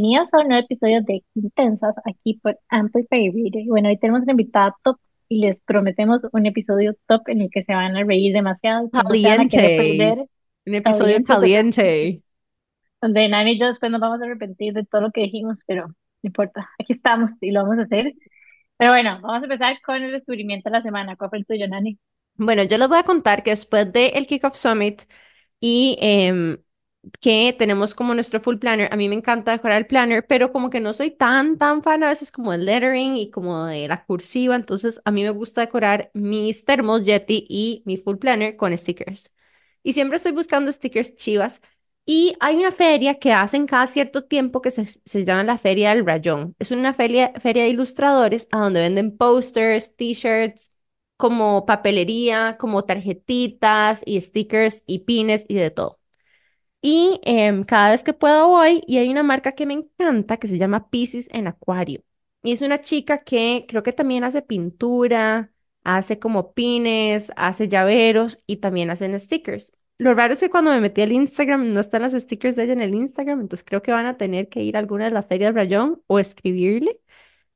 Bienvenidos a un nuevo episodio de Intensas aquí por Amplify Radio. Bueno, hoy tenemos una invitada top y les prometemos un episodio top en el que se van a reír demasiado, no Caliente. Un episodio caliente, caliente. donde Nani y yo después nos vamos a arrepentir de todo lo que dijimos, pero no importa, aquí estamos y lo vamos a hacer. Pero bueno, vamos a empezar con el descubrimiento de la semana. ¿Cuál fue el tuyo, Nani? Bueno, yo les voy a contar que después del Kickoff Summit y em, que tenemos como nuestro full planner, a mí me encanta decorar el planner, pero como que no soy tan, tan fan a veces como del lettering y como de la cursiva, entonces a mí me gusta decorar mis termos Yeti y mi full planner con stickers. Y siempre estoy buscando stickers chivas. Y hay una feria que hacen cada cierto tiempo que se, se llama la Feria del Rayón. Es una feria, feria de ilustradores a donde venden posters, t-shirts, como papelería, como tarjetitas y stickers y pines y de todo. Y em, cada vez que puedo voy y hay una marca que me encanta que se llama Pisces en Acuario. Y es una chica que creo que también hace pintura, hace como pines, hace llaveros y también hacen stickers. Lo raro es que cuando me metí al Instagram no están las stickers de ella en el Instagram, entonces creo que van a tener que ir a alguna de las ferias Rayón o escribirle.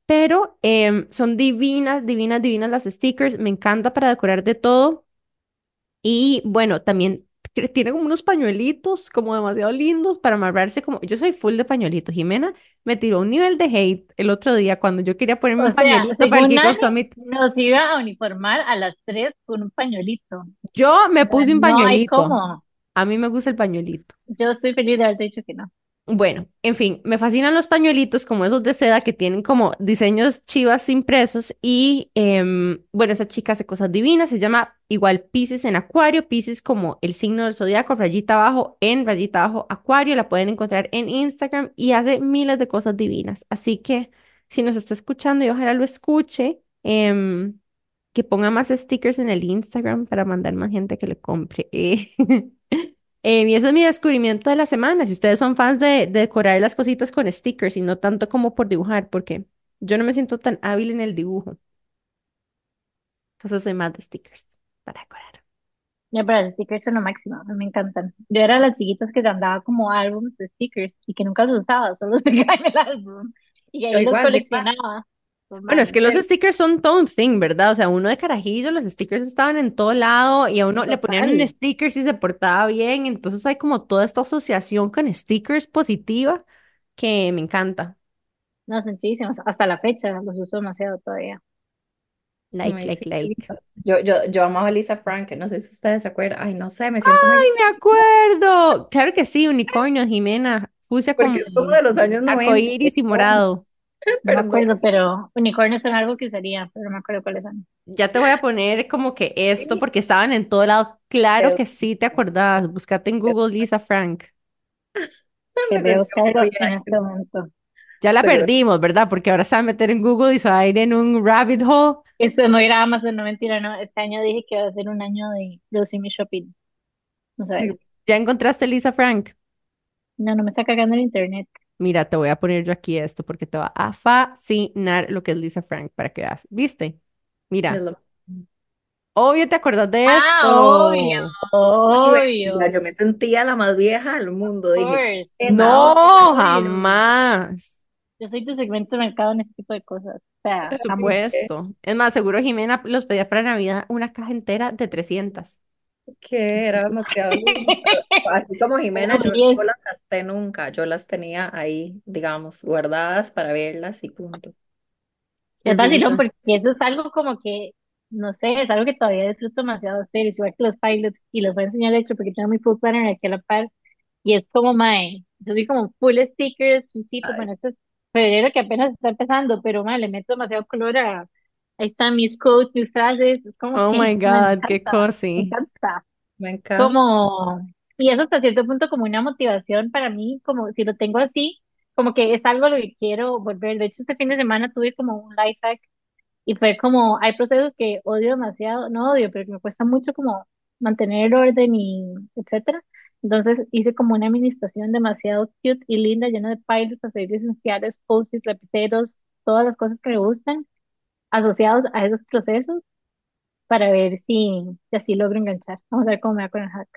Pero em, son divinas, divinas, divinas las stickers. Me encanta para decorar de todo. Y bueno, también tiene como unos pañuelitos como demasiado lindos para amarrarse como... Yo soy full de pañuelitos. Jimena me tiró un nivel de hate el otro día cuando yo quería ponerme O un sea, pañuelito para el Nani, Summit. nos iba a uniformar a las tres con un pañuelito. Yo me O sea, puse un no hay pañuelito. cómo. A mí me gusta el pañuelito. Yo estoy feliz de haberte dicho que no. Bueno, en fin, me fascinan los pañuelitos como esos de seda que tienen como diseños chivas impresos y em, bueno, esa chica hace cosas divinas, se llama igual Pisces en Acuario, Pisces como el signo del zodiaco, rayita abajo en rayita abajo Acuario, la pueden encontrar en Instagram y hace miles de cosas divinas. Así que si nos está escuchando y ojalá lo escuche, em, que ponga más stickers en el Instagram para mandar más gente que le compre. y ese es mi descubrimiento de la semana. Si ustedes son fans de, de decorar las cositas con stickers y no tanto como por dibujar, porque yo no me siento tan hábil en el dibujo. Entonces soy más de stickers para decorar. Ya, pero los stickers son lo máximo, me encantan. Yo era de las chiquitas que andaba como álbums de stickers y que nunca los usaba, solo los pegaba en el álbum y Yo ahí los igual. coleccionaba. Bueno, es que los stickers son todo un thing, ¿verdad? O sea, uno de carajillo, los stickers estaban en todo lado y a uno le ponían un sticker si se portaba bien. Entonces hay como toda esta asociación con stickers positiva que me encanta. no, son chidísimos. Hasta la fecha los uso demasiado todavía. Like, Ay, like, sí, like. Yo, yo, yo amaba a Lisa Frank, que no sé si ustedes se acuerdan. Ay, no sé, me siento muy... ¡Ay, me acuerdo! Claro que sí, unicornio, Jimena. Fucsia como como de los años 90. arcoíris y morado. No me acuerdo, pero unicornios son algo que usaría, pero no me acuerdo cuáles son. Ya te voy a poner como que esto porque estaban en todo lado. Claro que sí, te acordás. Búscate en Google Lisa Frank. Que Me voy a muy buscarlo en este momento. Ya la Pero- perdimos, ¿verdad? Porque ahora se va a meter en Google y se va a ir en un rabbit hole. Voy a ir a Amazon, no mentira, no. Este año dije que va a ser un año de producir mi shopping. No sé, ¿Ya encontraste Lisa Frank? no, no me está cagando el internet. Mira, te voy a poner yo aquí esto porque te va a fascinar lo que es Lisa Frank para que veas. ¿Viste? Mira, obvio te acordás de Ah, esto. obvio, obvio. Yo me sentía la más vieja del mundo. Of Dije, course. "Qué No, obvio". jamás. Yo soy tu segmento de mercado en este tipo de cosas. O sea, Por supuesto. Es más, seguro Jimena los pedía para Navidad una caja entera de 300. Que era demasiado lindo. Así como Jimena, yo no las gasté nunca. Yo las tenía ahí, digamos, guardadas para verlas y punto. Es vacilón porque eso es algo como que, no sé, es algo que todavía disfruto demasiado hacer, es igual que los pilots, y los voy a enseñar de hecho porque tengo mi full planner aquí a la par, y es como, mae, yo soy como full stickers, chunchitos, Ay. bueno, este es febrero que apenas está empezando, pero mae, le meto demasiado color a, ahí están mis quotes, mis frases, es como Oh que, my me God, qué encanta, me encanta. Me encanta. como, y eso hasta cierto punto como una motivación para mí, como si lo tengo así, como que es algo a lo que quiero volver. De hecho, este fin de semana tuve como un life hack y fue como, hay procesos que odio demasiado, no odio, pero que me cuesta mucho como mantener el orden y etcétera. Entonces hice como una administración demasiado cute y linda, llena de pilots, aceites esenciales, post-its, lapiceros, todas las cosas que me gustan asociados a esos procesos para ver si, si así logro enganchar. Vamos a ver cómo me va con el hack.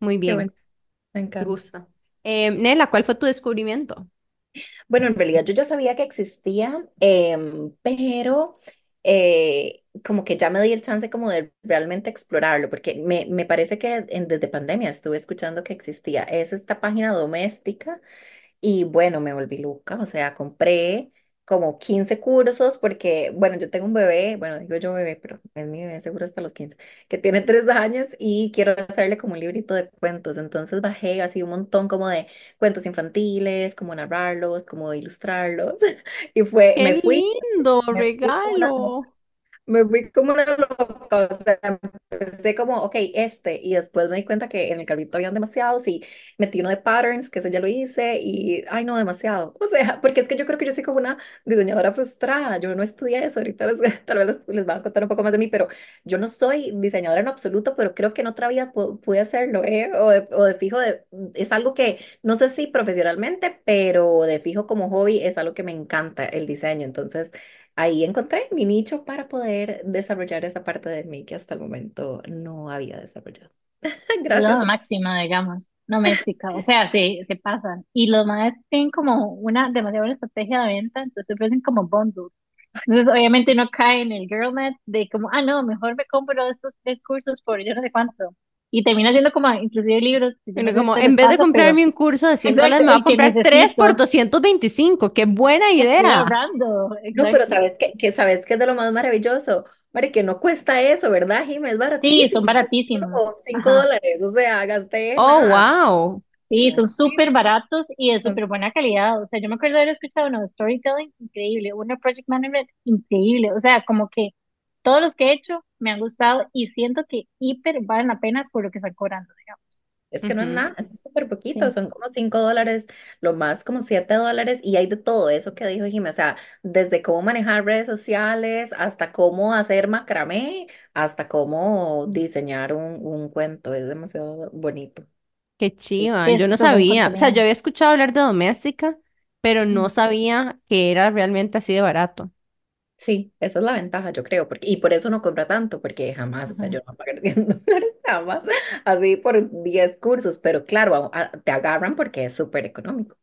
Muy bien, bueno. Me me encanta. gusta. Eh, Nela, ¿cuál fue tu descubrimiento? Bueno, en realidad yo ya sabía que existía, em, pero eh, como que ya me di el chance como de realmente explorarlo, porque me, me parece que en- desde pandemia estuve escuchando que existía. Es esta página doméstica y bueno, me volví loca, o sea, compré como 15 cursos porque, bueno, yo tengo un bebé, bueno, digo yo bebé, pero es mi bebé seguro hasta los 15 que tiene 3 años y quiero hacerle como un librito de cuentos. Entonces bajé así un montón como de cuentos infantiles, como narrarlos, como ilustrarlos. Y fue, ¡Qué me fui, lindo me fui regalo! Me fui como una loca, o sea, empecé como, ok, este, y después me di cuenta que en el carrito habían demasiados y metí uno de patterns, que ese ya lo hice, y, ay, no, demasiado. O sea, porque es que yo creo que yo soy como una diseñadora frustrada, yo no estudié eso, ahorita les, tal vez les, les voy a contar un poco más de mí, pero yo no soy diseñadora en absoluto, pero creo que en otra vida pu- pude hacerlo, ¿eh? O de, o de fijo, de, es algo que, no sé si profesionalmente, pero de fijo como hobby es algo que me encanta, el diseño, entonces ahí encontré mi nicho para poder desarrollar esa parte de mí que hasta el momento no había desarrollado. Es Gracias. la máxima, digamos, doméstica. O sea, se, se pasan. Y los más tienen como una demasiada buena estrategia de venta, entonces ofrecen como bundles. Entonces, obviamente no cae en el girl net de como, ah, no, mejor me compro estos tres cursos por yo no sé cuánto. Y termina siendo como, inclusive libros, Bueno, como en vez de pero comprarme un curso de 100 dólares, me voy a comprar 3 por necesito, 225. ¡Qué buena idea! No, pero. ¿sabes qué? Que sabes que es de lo más maravilloso. Mari, que no cuesta eso, ¿verdad, Jimé? Es Sí, son baratísimo. Baratísimos. como 5 Ajá. dólares. O sea, gasté ¡Oh, nada. wow! Sí, son súper baratos y de súper buena calidad. O sea, yo me acuerdo de haber escuchado uno de storytelling increíble, uno de project management increíble. O sea, como que todos los que he hecho me han gustado y siento que hiper valen la pena por lo que están cobrando, digamos. Es que no es nada, es súper poquito, Sí. son como 5 dólares, lo más como 7 dólares y hay de todo eso que dijo Jimé, o sea, desde cómo manejar redes sociales hasta cómo hacer macramé, hasta cómo diseñar un, un cuento, es demasiado bonito. ¡Qué chiva! Sí, Yo no sabía. O sea, yo había escuchado hablar de doméstica, pero no sabía que era realmente así de barato. Sí, esa es la ventaja, yo creo, porque, y por eso no compra tanto, porque jamás, o sea, Ajá. yo no voy a pagar 100 dólares jamás, así por 10 cursos, pero claro, a- a- te agarran porque es súper económico,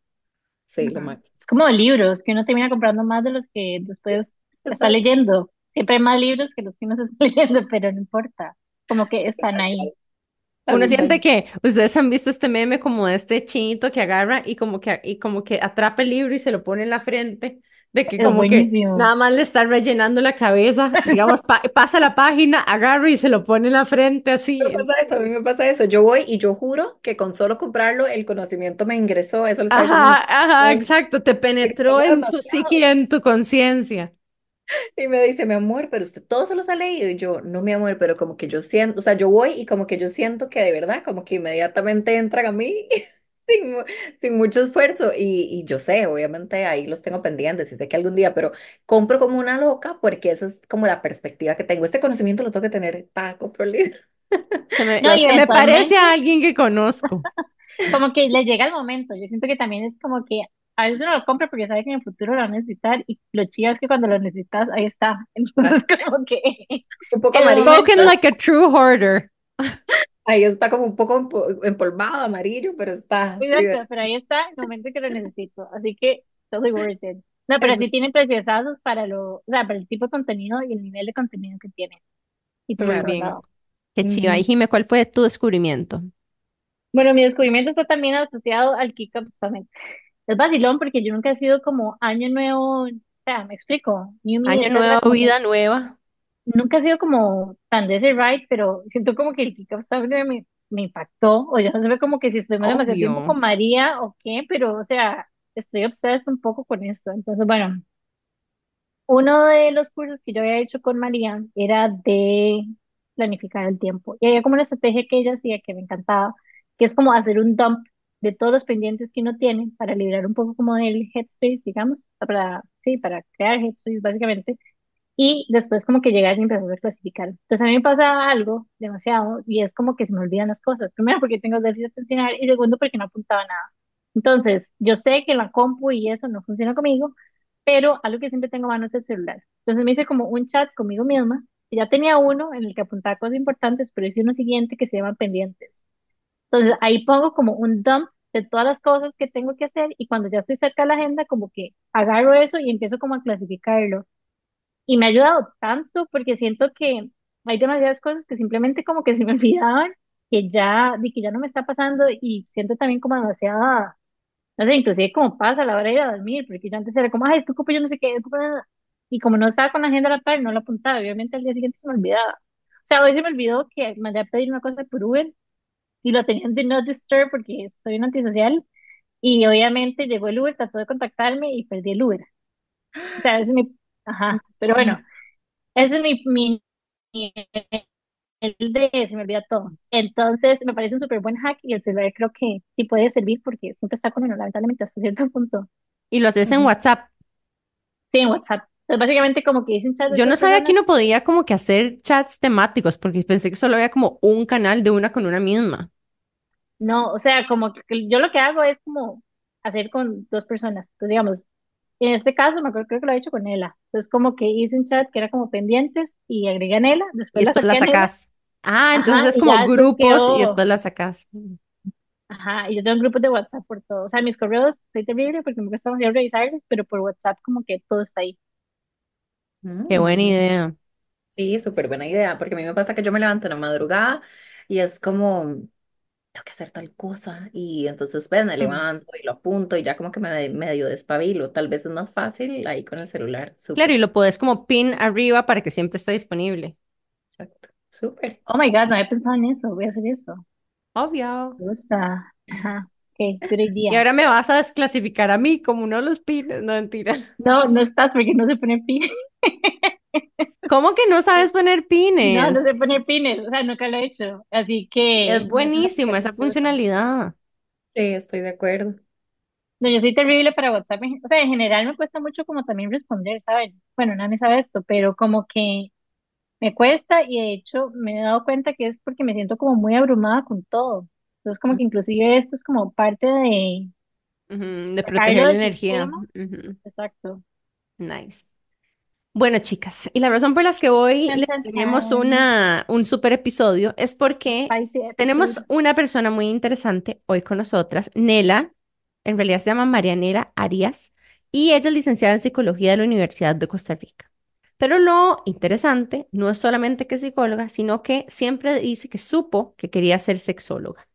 sí, lo Ujú. máximo. Es como libros, que uno termina comprando más de los que después está leyendo. Siempre hay más libros que los que uno se está leyendo, pero no importa. Como que están ahí. Uno Así siente que ustedes han visto este meme como de este chinito que agarra y como que y como que atrapa el libro y se lo pone en la frente, de que Es como que buenísimo. nada más le está rellenando la cabeza, digamos, pa- pasa la página, agarra y se lo pone en la frente Me así. pasa eso, a mí me pasa eso. Yo voy y yo juro que con solo comprarlo el conocimiento me ingresó. Eso mi Ajá, ajá, exacto, te Me penetró en tu psique en tu conciencia. Y me dice, mi amor, pero usted todo se los ha leído. Y yo, no, mi amor, pero como que yo siento, o sea, yo voy y como que yo siento que de verdad, como que inmediatamente entran a mí sin, sin mucho esfuerzo. Y, y yo sé, obviamente ahí los tengo pendientes y sé que algún día, pero compro como una loca porque esa es como la perspectiva que tengo. Este conocimiento lo tengo que tener, pa, compro el libro. Se me, No, y se me parece eventualmente, a alguien que conozco. como que le llega el momento. Yo siento que también es como que a veces uno lo compra porque sabe que en el futuro lo va a necesitar y lo chido es que cuando lo necesitas, ahí está. Entonces, como que Un poco en el amarillo. Spoken like a true hoarder. Ahí está como un poco empo- empolvado, amarillo, pero está, sí. exacto, pero ahí está el momento que lo necesito. Así que, totally worth it. No, pero sí tienen preciosazos para lo, o sea, para el tipo de contenido y el nivel de contenido que tiene. Y por Muy Claro. bien. Qué. Y Ujú. Jime, ¿cuál fue tu descubrimiento? Bueno, mi descubrimiento está también asociado al Kick Up Summit. Es vacilón porque yo nunca he sido como año nuevo, o sea, me explico, New Año nuevo, vida nueva. Nunca he sido como tan de ese ride, pero siento como que el Kick Up Summit me, me impactó, o yo no sé como que si estuvimos demasiado tiempo con María o qué, pero o sea, estoy obsessed un poco con esto. Entonces, bueno, uno de los cursos que yo había hecho con María era de planificar el tiempo. Y había como una estrategia que ella hacía que me encantaba, que es como hacer un dump de todos los pendientes que uno tiene para liberar un poco como del headspace, digamos, para, sí, para crear headspace básicamente. Y después como que llegas y empiezas a clasificar. Entonces a mí me pasa algo demasiado y es como que se me olvidan las cosas. Primero porque tengo déficit atencional y segundo porque no apuntaba nada. Entonces yo sé que la compu y eso no funciona conmigo, pero algo que siempre tengo a mano es el celular. Entonces me hice como un chat conmigo misma. Ya tenía uno en el que apuntaba cosas importantes, pero hice uno siguiente que se llama pendientes. Entonces ahí pongo como un dump de todas las cosas que tengo que hacer y cuando ya estoy cerca de la agenda, como que agarro eso y empiezo como a clasificarlo. Y me ha ayudado tanto porque siento que hay demasiadas cosas que simplemente como que se me olvidaban, que ya, de que ya no me está pasando y siento también como demasiada, no sé, inclusive como pasa a la hora de ir a dormir, porque yo antes era como, ay, es que ocupo yo no sé qué, ocupo nada. Y como no estaba con la agenda a la par, no la apuntaba, obviamente al día siguiente se me olvidaba. O sea, hoy se me olvidó que mandé a pedir una cosa por Uber y lo tenía de no disturb porque soy un antisocial y obviamente llegó el Uber, trató de contactarme y perdí el Uber. O sea, es mi, ajá, pero bueno, ese es mi, mi, el de se me olvida todo. Entonces, me parece un súper buen hack y el celular creo que sí puede servir porque siempre está con uno, lamentablemente, hasta cierto punto. Y lo haces en. WhatsApp. Sí, en WhatsApp. Entonces, básicamente como que hice un chat Yo no sabía que uno podía como que hacer chats temáticos, porque pensé que solo había como un canal de una con una misma. No, o sea, como que yo lo que hago es como hacer con dos personas. Entonces, digamos, en este caso, me acuerdo, creo que lo he hecho con Ela. Entonces, como que hice un chat que era como pendientes y agregué a Nela, Y después la después la a Nela, sacás. Ah, entonces ajá, es y como grupos y después la sacás. ajá, y yo tengo grupos de WhatsApp por todo. O sea, mis correos, estoy terrible porque me cuesta demasiado revisarlos, pero por WhatsApp como que todo está ahí. Qué buena Mm, idea. sí, súper buena idea, porque a mí me pasa que yo me levanto en la madrugada y es como, tengo que hacer tal cosa, y entonces pues me levanto y lo apunto y ya como que me medio despabilo, tal vez es más fácil ahí con el celular, Claro, y súper, lo podés como pin arriba para que siempre esté disponible. exacto, súper. Oh my God, no había pensado en eso, voy a hacer eso. Obvio. Me gusta. Ajá, ok, good Y idea. ahora me vas a desclasificar a mí como uno de los pines. No, mentira. No, no estás porque no se pone pin. ¿Cómo que no sabes poner No, no pines? se pone pines, o sea, nunca lo he hecho. Así que no es buenísimo esa funcionalidad. Sí, estoy de acuerdo. No, yo soy terrible para WhatsApp. O sea, en general me cuesta mucho como también responder, ¿sabes? Bueno, nadie sabe esto, pero como que me cuesta y de hecho me he dado cuenta que es porque me siento como muy abrumada con todo. Entonces, como que inclusive esto es como parte de de proteger la energía. Exacto. Nice. Bueno, chicas, y la razón por la que hoy tenemos una, un super episodio es porque tenemos una persona muy interesante hoy con nosotras, Nela, en realidad se llama Marianela Arias, y ella es licenciada en psicología de la Universidad de Costa Rica. Pero lo interesante no es solamente que es psicóloga, sino que siempre dice que supo que quería ser sexóloga,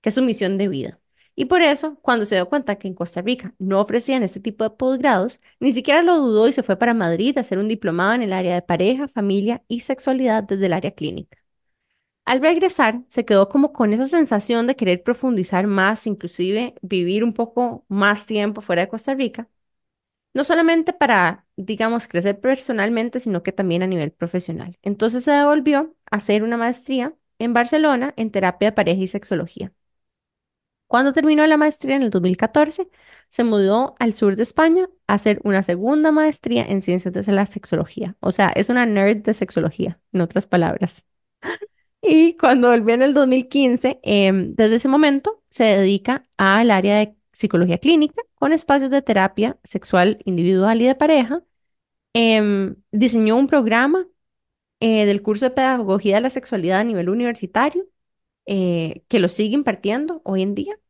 que es su misión de vida. Y por eso, cuando se dio cuenta que en Costa Rica no ofrecían este tipo de posgrados, ni siquiera lo dudó y se fue para Madrid a hacer un diplomado en el área de pareja, familia y sexualidad desde el área clínica. Al regresar, se quedó como con esa sensación de querer profundizar más, inclusive vivir un poco más tiempo fuera de Costa Rica, no solamente para, digamos, crecer personalmente, sino que también a nivel profesional. Entonces se devolvió a hacer una maestría en Barcelona en terapia de pareja y sexología. Cuando terminó la maestría en el 2014, se mudó al sur de España a hacer una segunda maestría en ciencias de la sexología. O sea, es una nerd de sexología, en otras palabras. Y cuando volvió en el 2015, em, desde ese momento se dedica al área de psicología clínica con espacios de terapia sexual individual y de pareja. Em, diseñó un programa eh, del curso de pedagogía de la sexualidad a nivel universitario eh, que lo sigue impartiendo hoy en día.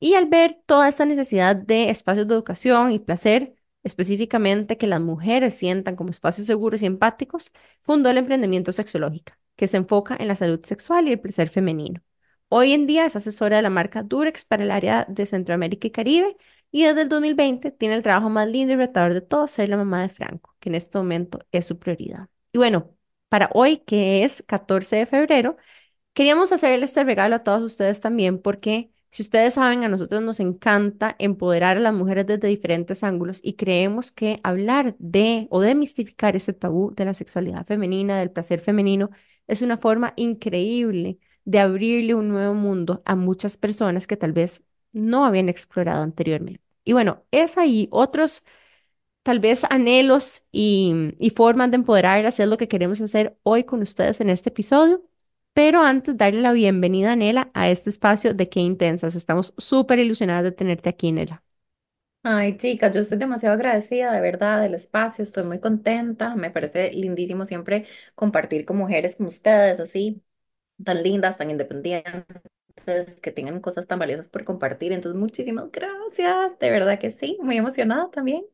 Y al ver toda esta necesidad de espacios de educación y placer, específicamente que las mujeres sientan como espacios seguros y empáticos, fundó el emprendimiento sexológica, que se enfoca en la salud sexual y el placer femenino. Hoy en día es asesora de la marca Durex para el área de Centroamérica y Caribe y desde el 2020 tiene el trabajo más lindo y retador de todos, ser la mamá de Franco, que en este momento es su prioridad. Y bueno, para hoy, que es 14 de febrero, Queríamos hacerle este regalo a todos ustedes también porque, si ustedes saben, a nosotros nos encanta empoderar a las mujeres desde diferentes ángulos y creemos que hablar de o demistificar ese tabú de la sexualidad femenina, del placer femenino, es una forma increíble de abrirle un nuevo mundo a muchas personas que tal vez no habían explorado anteriormente. Y bueno, esa y otros tal vez anhelos y, y formas de empoderarlas es lo que queremos hacer hoy con ustedes en este episodio. Pero antes, darle la bienvenida a Nela a este espacio de Qué Intensas. Estamos súper ilusionadas de tenerte aquí, Nela. Ay, chicas, yo estoy demasiado agradecida de verdad del espacio, estoy muy contenta, me parece lindísimo siempre compartir con mujeres como ustedes, así, tan lindas, tan independientes que tengan cosas tan valiosas por compartir. Entonces, muchísimas gracias, de verdad que sí, muy emocionada también.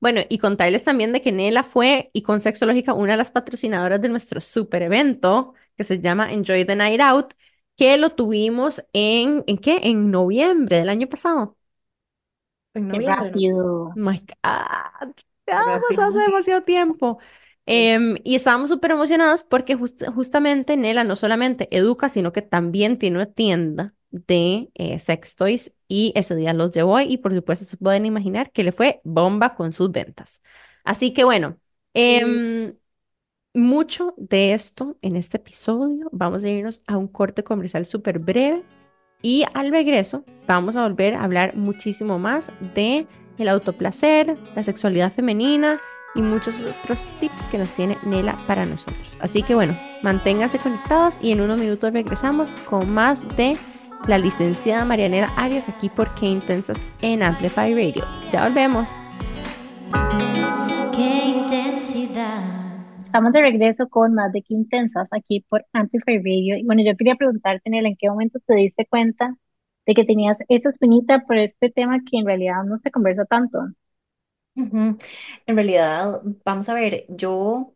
Bueno, y contarles también de que Nela fue y con Sexológica una de las patrocinadoras de nuestro super evento que se llama Enjoy the Night Out, que lo tuvimos en, ¿en qué? En noviembre del año pasado. En Qué noviembre, ¿no? Oh rápido. my God, Qué pasó hace demasiado tiempo. Em, y estábamos súper emocionadas porque just- justamente Nela no solamente educa, sino que también tiene una tienda de eh, sex toys y ese día los llevó y por supuesto se pueden imaginar que le fue bomba con sus ventas. Así que bueno, Sí. Mucho de esto en este episodio. Vamos a irnos a un corte comercial súper breve y al regreso vamos a volver a hablar muchísimo más de el autoplacer, la sexualidad femenina y muchos otros tips que nos tiene Nela para nosotros. Así que bueno, manténganse conectados y en unos minutos regresamos con más de la licenciada Marianela Arias aquí por Qué Intensas en Amplify Radio. Ya volvemos. Estamos de regreso con más de Qué Intensas aquí por Amplify Radio. Y bueno, yo quería preguntarte, ¿en qué momento te diste cuenta de que tenías esa espinita por este tema que en realidad no se conversa tanto? En realidad, vamos a ver, yo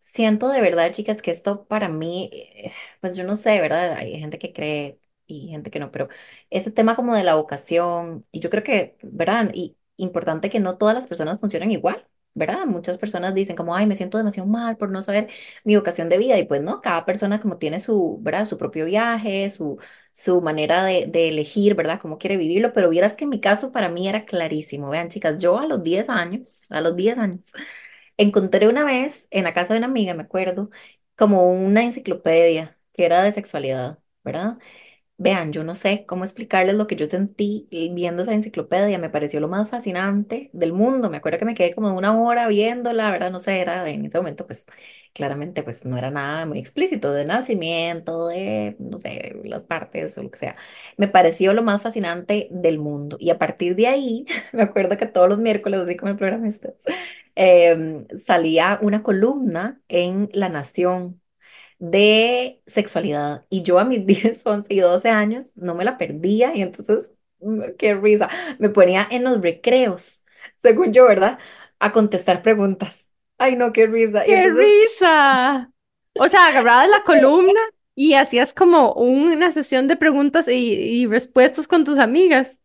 siento de verdad, chicas, que esto para mí, eh, pues yo no sé, ¿verdad? Hay gente que cree y gente que no, pero este tema como de la vocación, y yo creo que, ¿verdad? Y importante que no todas las personas funcionan igual, ¿verdad? Muchas personas dicen como, ay, me siento demasiado mal por no saber mi vocación de vida, y pues no, cada persona como tiene su, ¿verdad? Su propio viaje, su su manera de, elegir, ¿verdad? Cómo quiere vivirlo, pero vieras que en mi caso para mí era clarísimo. Vean, chicas, yo a los 10 años, a los 10 años, encontré una vez en la casa de una amiga, me acuerdo, como una enciclopedia que era de sexualidad, ¿verdad? Vean, yo no sé cómo explicarles lo que yo sentí viendo esa enciclopedia, me pareció lo más fascinante del mundo, me acuerdo que me quedé como una hora viéndola, ¿verdad? No sé, era en ese momento, pues claramente, pues no era nada muy explícito de nacimiento, de, no sé, las partes o lo que sea. Me pareció lo más fascinante del mundo y a partir de ahí, me acuerdo que todos los miércoles, así como el programa este, em, salía una columna en La Nación de sexualidad y yo a mis 10, 11 y 12 años no me la perdía y entonces, mm, qué risa, me ponía en los recreos, según yo, ¿verdad? A contestar preguntas. Ay, no, qué risa. ¡Qué entonces, risa! O sea, agarrabas la columna y hacías como una sesión de preguntas y, y respuestas con tus amigas.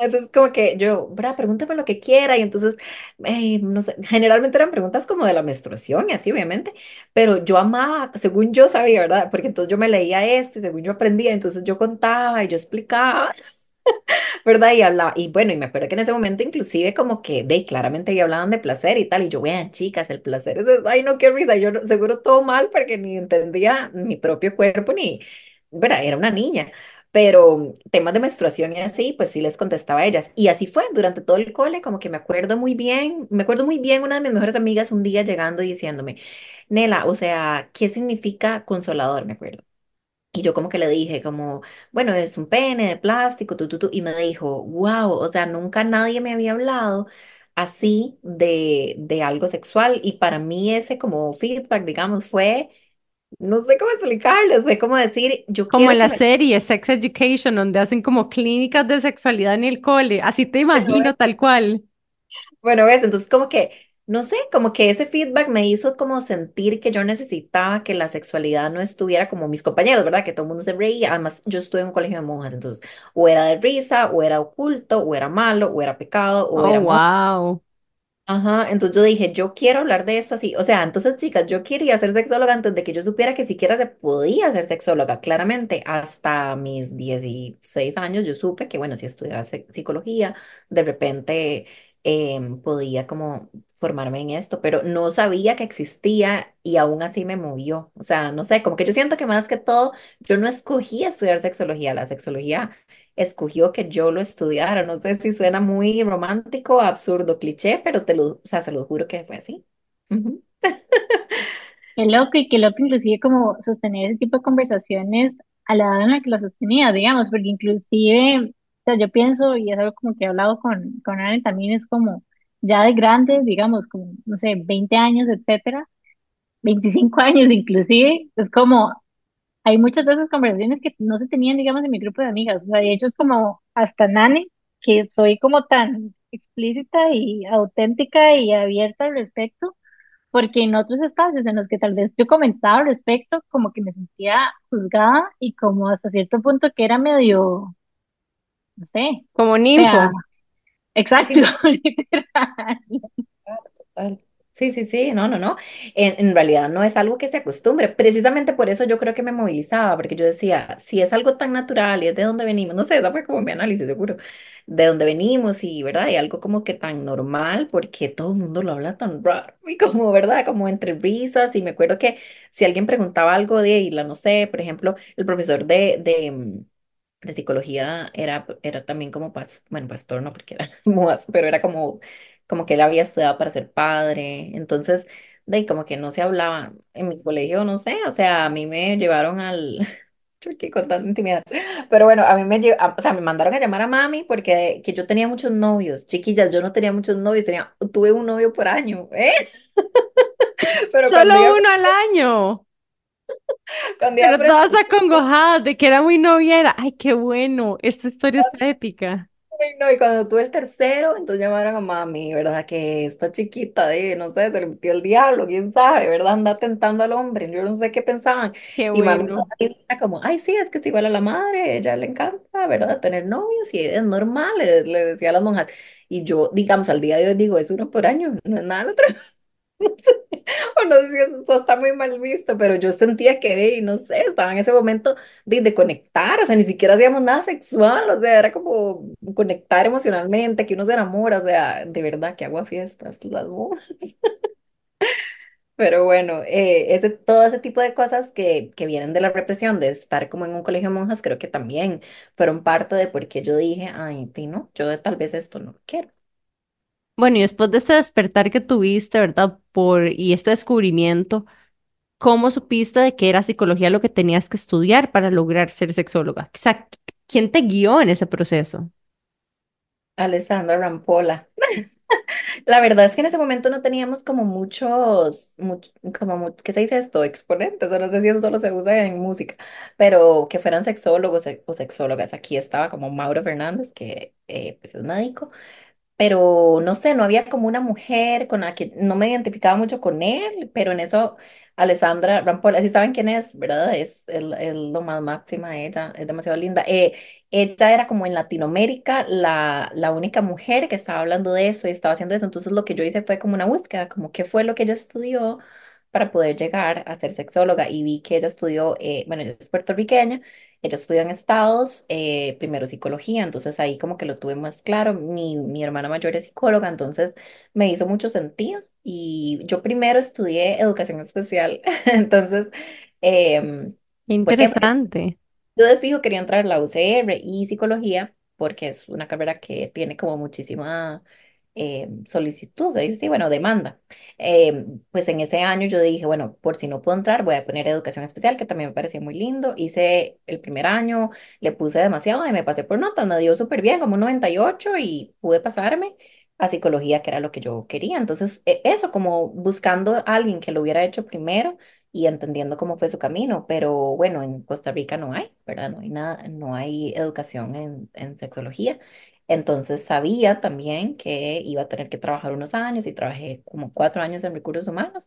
Entonces como que yo, ¿verdad? Pregúntame lo que quiera y entonces, eh, no sé, generalmente eran preguntas como de la menstruación y así, obviamente, pero yo amaba, según yo sabía, ¿verdad? Porque entonces yo me leía esto y según yo aprendía, entonces yo contaba y yo explicaba. ¿verdad? Y hablaba, y bueno, y me acuerdo que en ese momento inclusive como que, de, claramente ya hablaban de placer y tal, y yo, vean, chicas, el placer es, eso". ay, no, qué risa, yo seguro todo mal porque ni entendía mi propio cuerpo, ni, ¿verdad? Era una niña, pero temas de menstruación y así, pues sí les contestaba a ellas, y así fue, durante todo el cole, como que me acuerdo muy bien, me acuerdo muy bien una de mis mejores amigas un día llegando y diciéndome, Nela, o sea, ¿qué significa consolador? Me acuerdo. Y yo como que le dije como, bueno, es un pene de plástico, tú, tú, tú, y me dijo, wow, o sea, nunca nadie me había hablado así de, de algo sexual y para mí ese como feedback, digamos, fue, no sé cómo explicarles, fue como decir, yo Como en la me... serie Sex Education, donde hacen como clínicas de sexualidad en el cole. Así te imagino tal cual. Bueno, ves, entonces como que, no sé, como que ese feedback me hizo como sentir que yo necesitaba que la sexualidad no estuviera como mis compañeros, ¿verdad? Que todo el mundo se reía. Además, yo estuve en un colegio de monjas, entonces o era de risa, o era oculto, o era malo, o era pecado, o Oh, era wow. Ajá, entonces yo dije, yo quiero hablar de esto así. O sea, entonces, chicas, yo quería ser sexóloga antes de que yo supiera que siquiera se podía ser sexóloga. Claramente, hasta mis 16 años yo supe que, bueno, si estudiaba psicología, de repente em, podía como formarme en esto, pero no sabía que existía y aún así me movió. O sea, no sé, como que yo siento que más que todo, yo no escogí estudiar sexología, la sexología escogió que yo lo estudiara. No sé si suena muy romántico, absurdo, cliché, pero te lo, o sea, se lo juro que fue así. Qué loco y qué loco inclusive como sostener ese tipo de conversaciones a la edad en la que lo sostenía, digamos, porque inclusive, o sea, yo pienso, y es algo como que he hablado con, con Ana también, es como ya de grandes, digamos, como, no sé, 20 años, etcétera, 25 años inclusive, es como hay muchas de esas conversaciones que no se tenían, digamos, en mi grupo de amigas. O sea, de hecho es como hasta Nani, que soy como tan explícita y auténtica y abierta al respecto, porque en otros espacios en los que tal vez yo comentaba al respecto, como que me sentía juzgada y como hasta cierto punto que era medio, no sé, Como ninfo. Exacto, sí, literal. Total. Sí, sí, sí, no, no, no. En, realidad no es algo que se acostumbre. Precisamente por eso yo creo que me movilizaba, porque yo decía, si es algo tan natural y es de donde venimos, no sé, esa fue como mi análisis, seguro, de dónde venimos y, ¿verdad? Y algo como que tan normal, porque todo el mundo lo habla tan raro y como, ¿verdad? Como entre risas. Y me acuerdo que si alguien preguntaba algo de Isla, no sé, por ejemplo, el profesor de, de, de psicología era, era también como, pas- bueno, pastor, no, porque era mudas, pero era como, como que él había estudiado para ser padre, entonces, de ahí como que no se hablaba en mi colegio, no sé, o sea, a mí me llevaron al, yo aquí contando intimidad, pero bueno, a mí me, lle- a- o sea, me mandaron a llamar a mami porque que yo tenía muchos novios, chiquillas, yo no tenía muchos novios, tenía, tuve un novio por año, ¿eh? Pero cuando iba, Solo uno al año. cuando Pero todas acongojadas de que era muy noviera. Ay, qué bueno. Esta historia está épica. Ay, no, y cuando tuve el tercero, entonces llamaron a mami, ¿verdad? Que esta chiquita de, no sé, se le metió el diablo, quién sabe, ¿verdad? Anda tentando al hombre, yo no sé qué pensaban. Qué Y mami bueno. era como, ay, sí, es que es igual a la madre, ella le encanta, ¿verdad? Tener novios y es normal, le, le decía a las monjas. Y yo, digamos, al día de hoy digo, es uno por año, no es nada al otro. No sé, o no sé si eso está muy mal visto, pero yo sentía que, no sé, estaba en ese momento de, de conectar, o sea, ni siquiera hacíamos nada sexual, o sea, era como conectar emocionalmente, que uno se enamora, o sea, de verdad, que agua fiestas, las monjas. Pero bueno, eh, ese, todo ese tipo de cosas que, que vienen de la represión, de estar como en un colegio de monjas, creo que también fueron parte de por qué yo dije, ay, no, yo tal vez esto no lo quiero. Bueno, y después de este despertar que tuviste, ¿verdad? Por, y este descubrimiento, ¿cómo supiste de que era psicología lo que tenías que estudiar para lograr ser sexóloga? O sea, ¿quién te guió en ese proceso? Alessandra Rampola. La verdad es que en ese momento no teníamos como muchos, much- como, ¿qué se dice esto? Exponentes, o no sé si eso solo se usa en música, pero que fueran sexólogos e- o sexólogas. Aquí estaba como Mauro Fernández, que eh, pues es médico, pero no sé, no había como una mujer con la que no me identificaba mucho con él, pero en eso Alessandra Rampolla, si saben quién es, ¿verdad? Es, el, el- lo más máxima, ella es demasiado linda. Eh, ella era como en Latinoamérica la, la única mujer que estaba hablando de eso y estaba haciendo eso, entonces lo que yo hice fue como una búsqueda, como qué fue lo que ella estudió para poder llegar a ser sexóloga y vi que ella estudió, eh, bueno, ella es puertorriqueña. Ella estudió en Estados, eh, primero psicología, entonces ahí como que lo tuve más claro. Mi, mi hermana mayor es psicóloga, entonces me hizo mucho sentido. Y yo primero estudié educación especial, entonces. Porque interesante. yo de fijo quería entrar a la UCR y psicología porque es una carrera que tiene como muchísima eh, solicitud, ¿sí? Bueno, demanda. Eh, pues en ese año yo dije, bueno, por si no puedo entrar, voy a poner educación especial, que también me parecía muy lindo. Hice el primer año, le puse demasiado y me pasé por notas, me dio súper bien, como un 98 y pude pasarme a psicología, que era lo que yo quería. Entonces, e- eso, como buscando a alguien que lo hubiera hecho primero y entendiendo cómo fue su camino, pero bueno, en Costa Rica no hay, ¿verdad? No hay nada, no hay educación en, en sexología. Entonces sabía también que iba a tener que trabajar unos años y trabajé como cuatro años en recursos humanos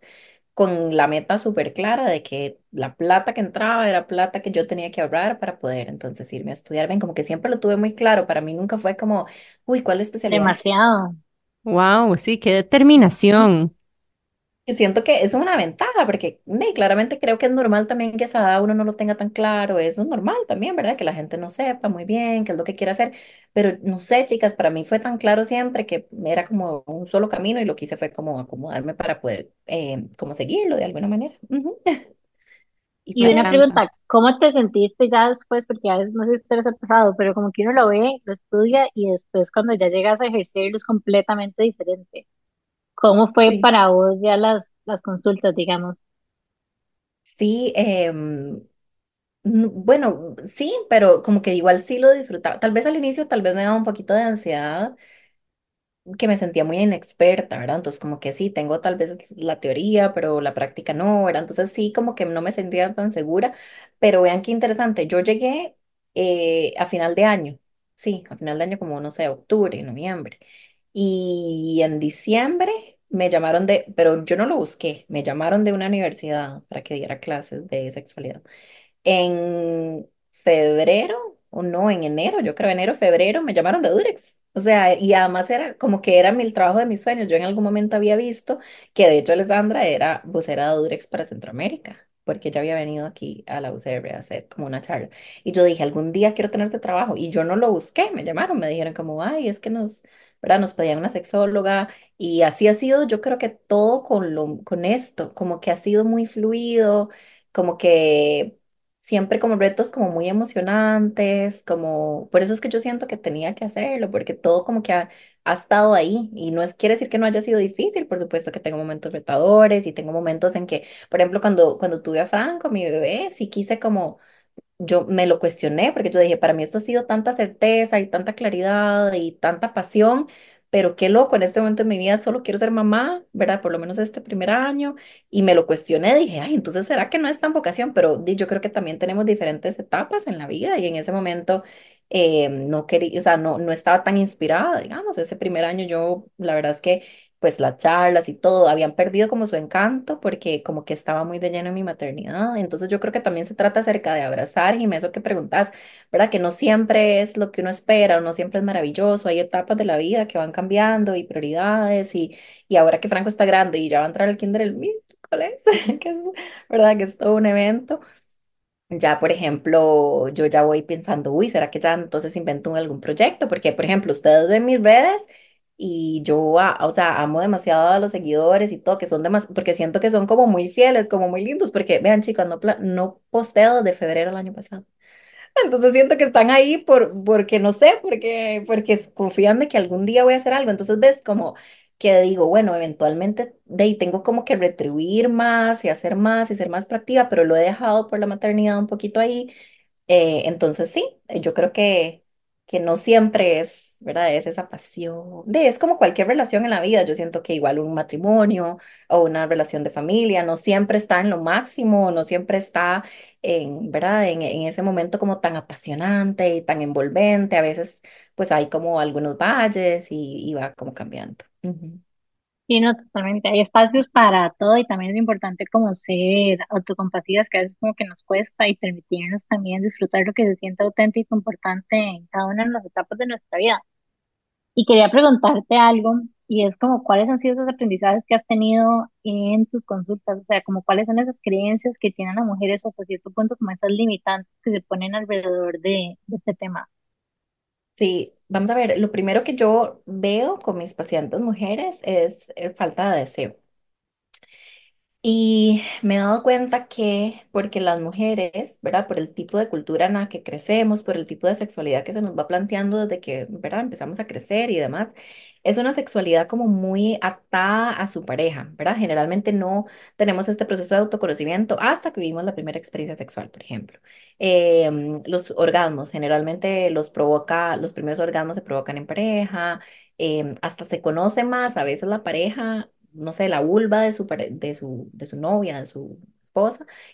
con la meta súper clara de que la plata que entraba era plata que yo tenía que ahorrar para poder entonces irme a estudiar. Ven, como que siempre lo tuve muy claro, para mí nunca fue como, uy, ¿cuál especialidad? Demasiado. Wow, sí, qué determinación. Siento que es una ventaja, porque ne, claramente creo que es normal también que a esa edad uno no lo tenga tan claro, eso es normal también, ¿verdad? Que la gente no sepa muy bien qué es lo que quiere hacer, pero no sé, chicas, para mí fue tan claro siempre que era como un solo camino y lo que hice fue como acomodarme para poder eh, como seguirlo de alguna manera. Y una pregunta, ¿cómo te sentiste ya después? Porque a veces no sé si ustedes ha pasado, pero como que uno lo ve, lo estudia y después cuando ya llegas a ejercerlo es completamente diferente. ¿Cómo fue sí, para vos ya las, las consultas, digamos? sí, n- bueno, sí, pero como que igual sí lo disfrutaba. Tal vez al inicio, tal vez me daba un poquito de ansiedad que me sentía muy inexperta, ¿verdad? Entonces como que sí, tengo tal vez la teoría, pero la práctica no, ¿verdad? Entonces sí, como que no me sentía tan segura, pero vean qué interesante, yo llegué eh, a final de año, sí, a final de año como, no sé, octubre, noviembre, y en diciembre me llamaron de, pero yo no lo busqué, me llamaron de una universidad para que diera clases de sexualidad. En febrero, o no, en enero, yo creo enero, febrero, me llamaron de Durex. O sea, y además era como que era mi, el trabajo de mis sueños. Yo en algún momento había visto que de hecho Alessandra era vocera de Durex para Centroamérica, porque ella había venido aquí a la UCR a hacer como una charla. Y yo dije, algún día quiero tener este trabajo. Y yo no lo busqué, me llamaron, me dijeron como, ay, es que nos, ¿verdad? Nos pedían una sexóloga. Y así ha sido, yo creo que todo con, lo, con esto, como que ha sido muy fluido, como que siempre como retos como muy emocionantes, como, por eso es que yo siento que tenía que hacerlo, porque todo como que ha, ha estado ahí y no es, quiere decir que no haya sido difícil, por supuesto que tengo momentos retadores y tengo momentos en que, por ejemplo, cuando, cuando tuve a Franco, mi bebé, sí quise como yo me lo cuestioné porque yo dije, para mí esto ha sido tanta certeza y tanta claridad y tanta pasión, pero qué loco, en este momento de mi vida solo quiero ser mamá, ¿verdad? Por lo menos este primer año, y me lo cuestioné, dije, ay, entonces será que no es tan vocación, pero yo creo que también tenemos diferentes etapas en la vida y en ese momento eh, no quería, o sea, no, no estaba tan inspirada, digamos, ese primer año yo, la verdad es que pues las charlas y todo habían perdido como su encanto porque como que estaba muy de lleno en mi maternidad. Entonces yo creo que también se trata acerca de abrazar, y eso que preguntas, ¿verdad? Que no siempre es lo que uno espera, no siempre es maravilloso, hay etapas de la vida que van cambiando y prioridades y, y ahora que Franco está grande y ya va a entrar al kinder el miércoles, que es, ¿verdad? Que es todo un evento. Ya, por ejemplo, yo ya voy pensando, uy, ¿será que ya entonces invento algún proyecto? Porque, por ejemplo, ustedes ven mis redes y yo, ah, o sea, amo demasiado a los seguidores y todo, que son demasiado, porque siento que son como muy fieles, como muy lindos, porque vean chicos, no, no posteo desde febrero del año pasado. Entonces siento que están ahí por, porque no sé, porque, porque confían de que algún día voy a hacer algo. Entonces ves como que digo, bueno, eventualmente de ahí tengo como que retribuir más y hacer más y ser más proactiva, pero lo he dejado por la maternidad un poquito ahí eh, entonces sí, yo creo que, que no siempre es, ¿verdad? Es esa pasión. De, es como cualquier relación en la vida. Yo siento que igual un matrimonio o una relación de familia no siempre está en lo máximo, no siempre está en, ¿verdad? En, en ese momento como tan apasionante y tan envolvente. A veces pues hay como algunos valles y, y va como cambiando. Sí, no, totalmente. Hay espacios para todo y también es importante como ser autocompasivas, que a veces como que nos cuesta y permitirnos también disfrutar lo que se siente auténtico, importante en cada una de las etapas de nuestra vida. Y quería preguntarte algo, y es como cuáles han sido esos aprendizajes que has tenido en tus consultas, o sea, como cuáles son esas creencias que tienen las mujeres hasta cierto punto como esas limitantes que se ponen alrededor de, de este tema. Sí, vamos a ver, lo primero que yo veo con mis pacientes mujeres es eh, falta de deseo. Y me he dado cuenta que, porque las mujeres, ¿verdad? Por el tipo de cultura en la que crecemos, por el tipo de sexualidad que se nos va planteando desde que, ¿verdad? Empezamos a crecer y demás, es una sexualidad como muy atada a su pareja, ¿verdad? Generalmente no tenemos este proceso de autoconocimiento hasta que vivimos la primera experiencia sexual, por ejemplo. Em, los orgasmos, generalmente los provoca, los primeros orgasmos se provocan en pareja, em, hasta se conoce más a veces la pareja no sé, la vulva de su, de su, de su novia, de su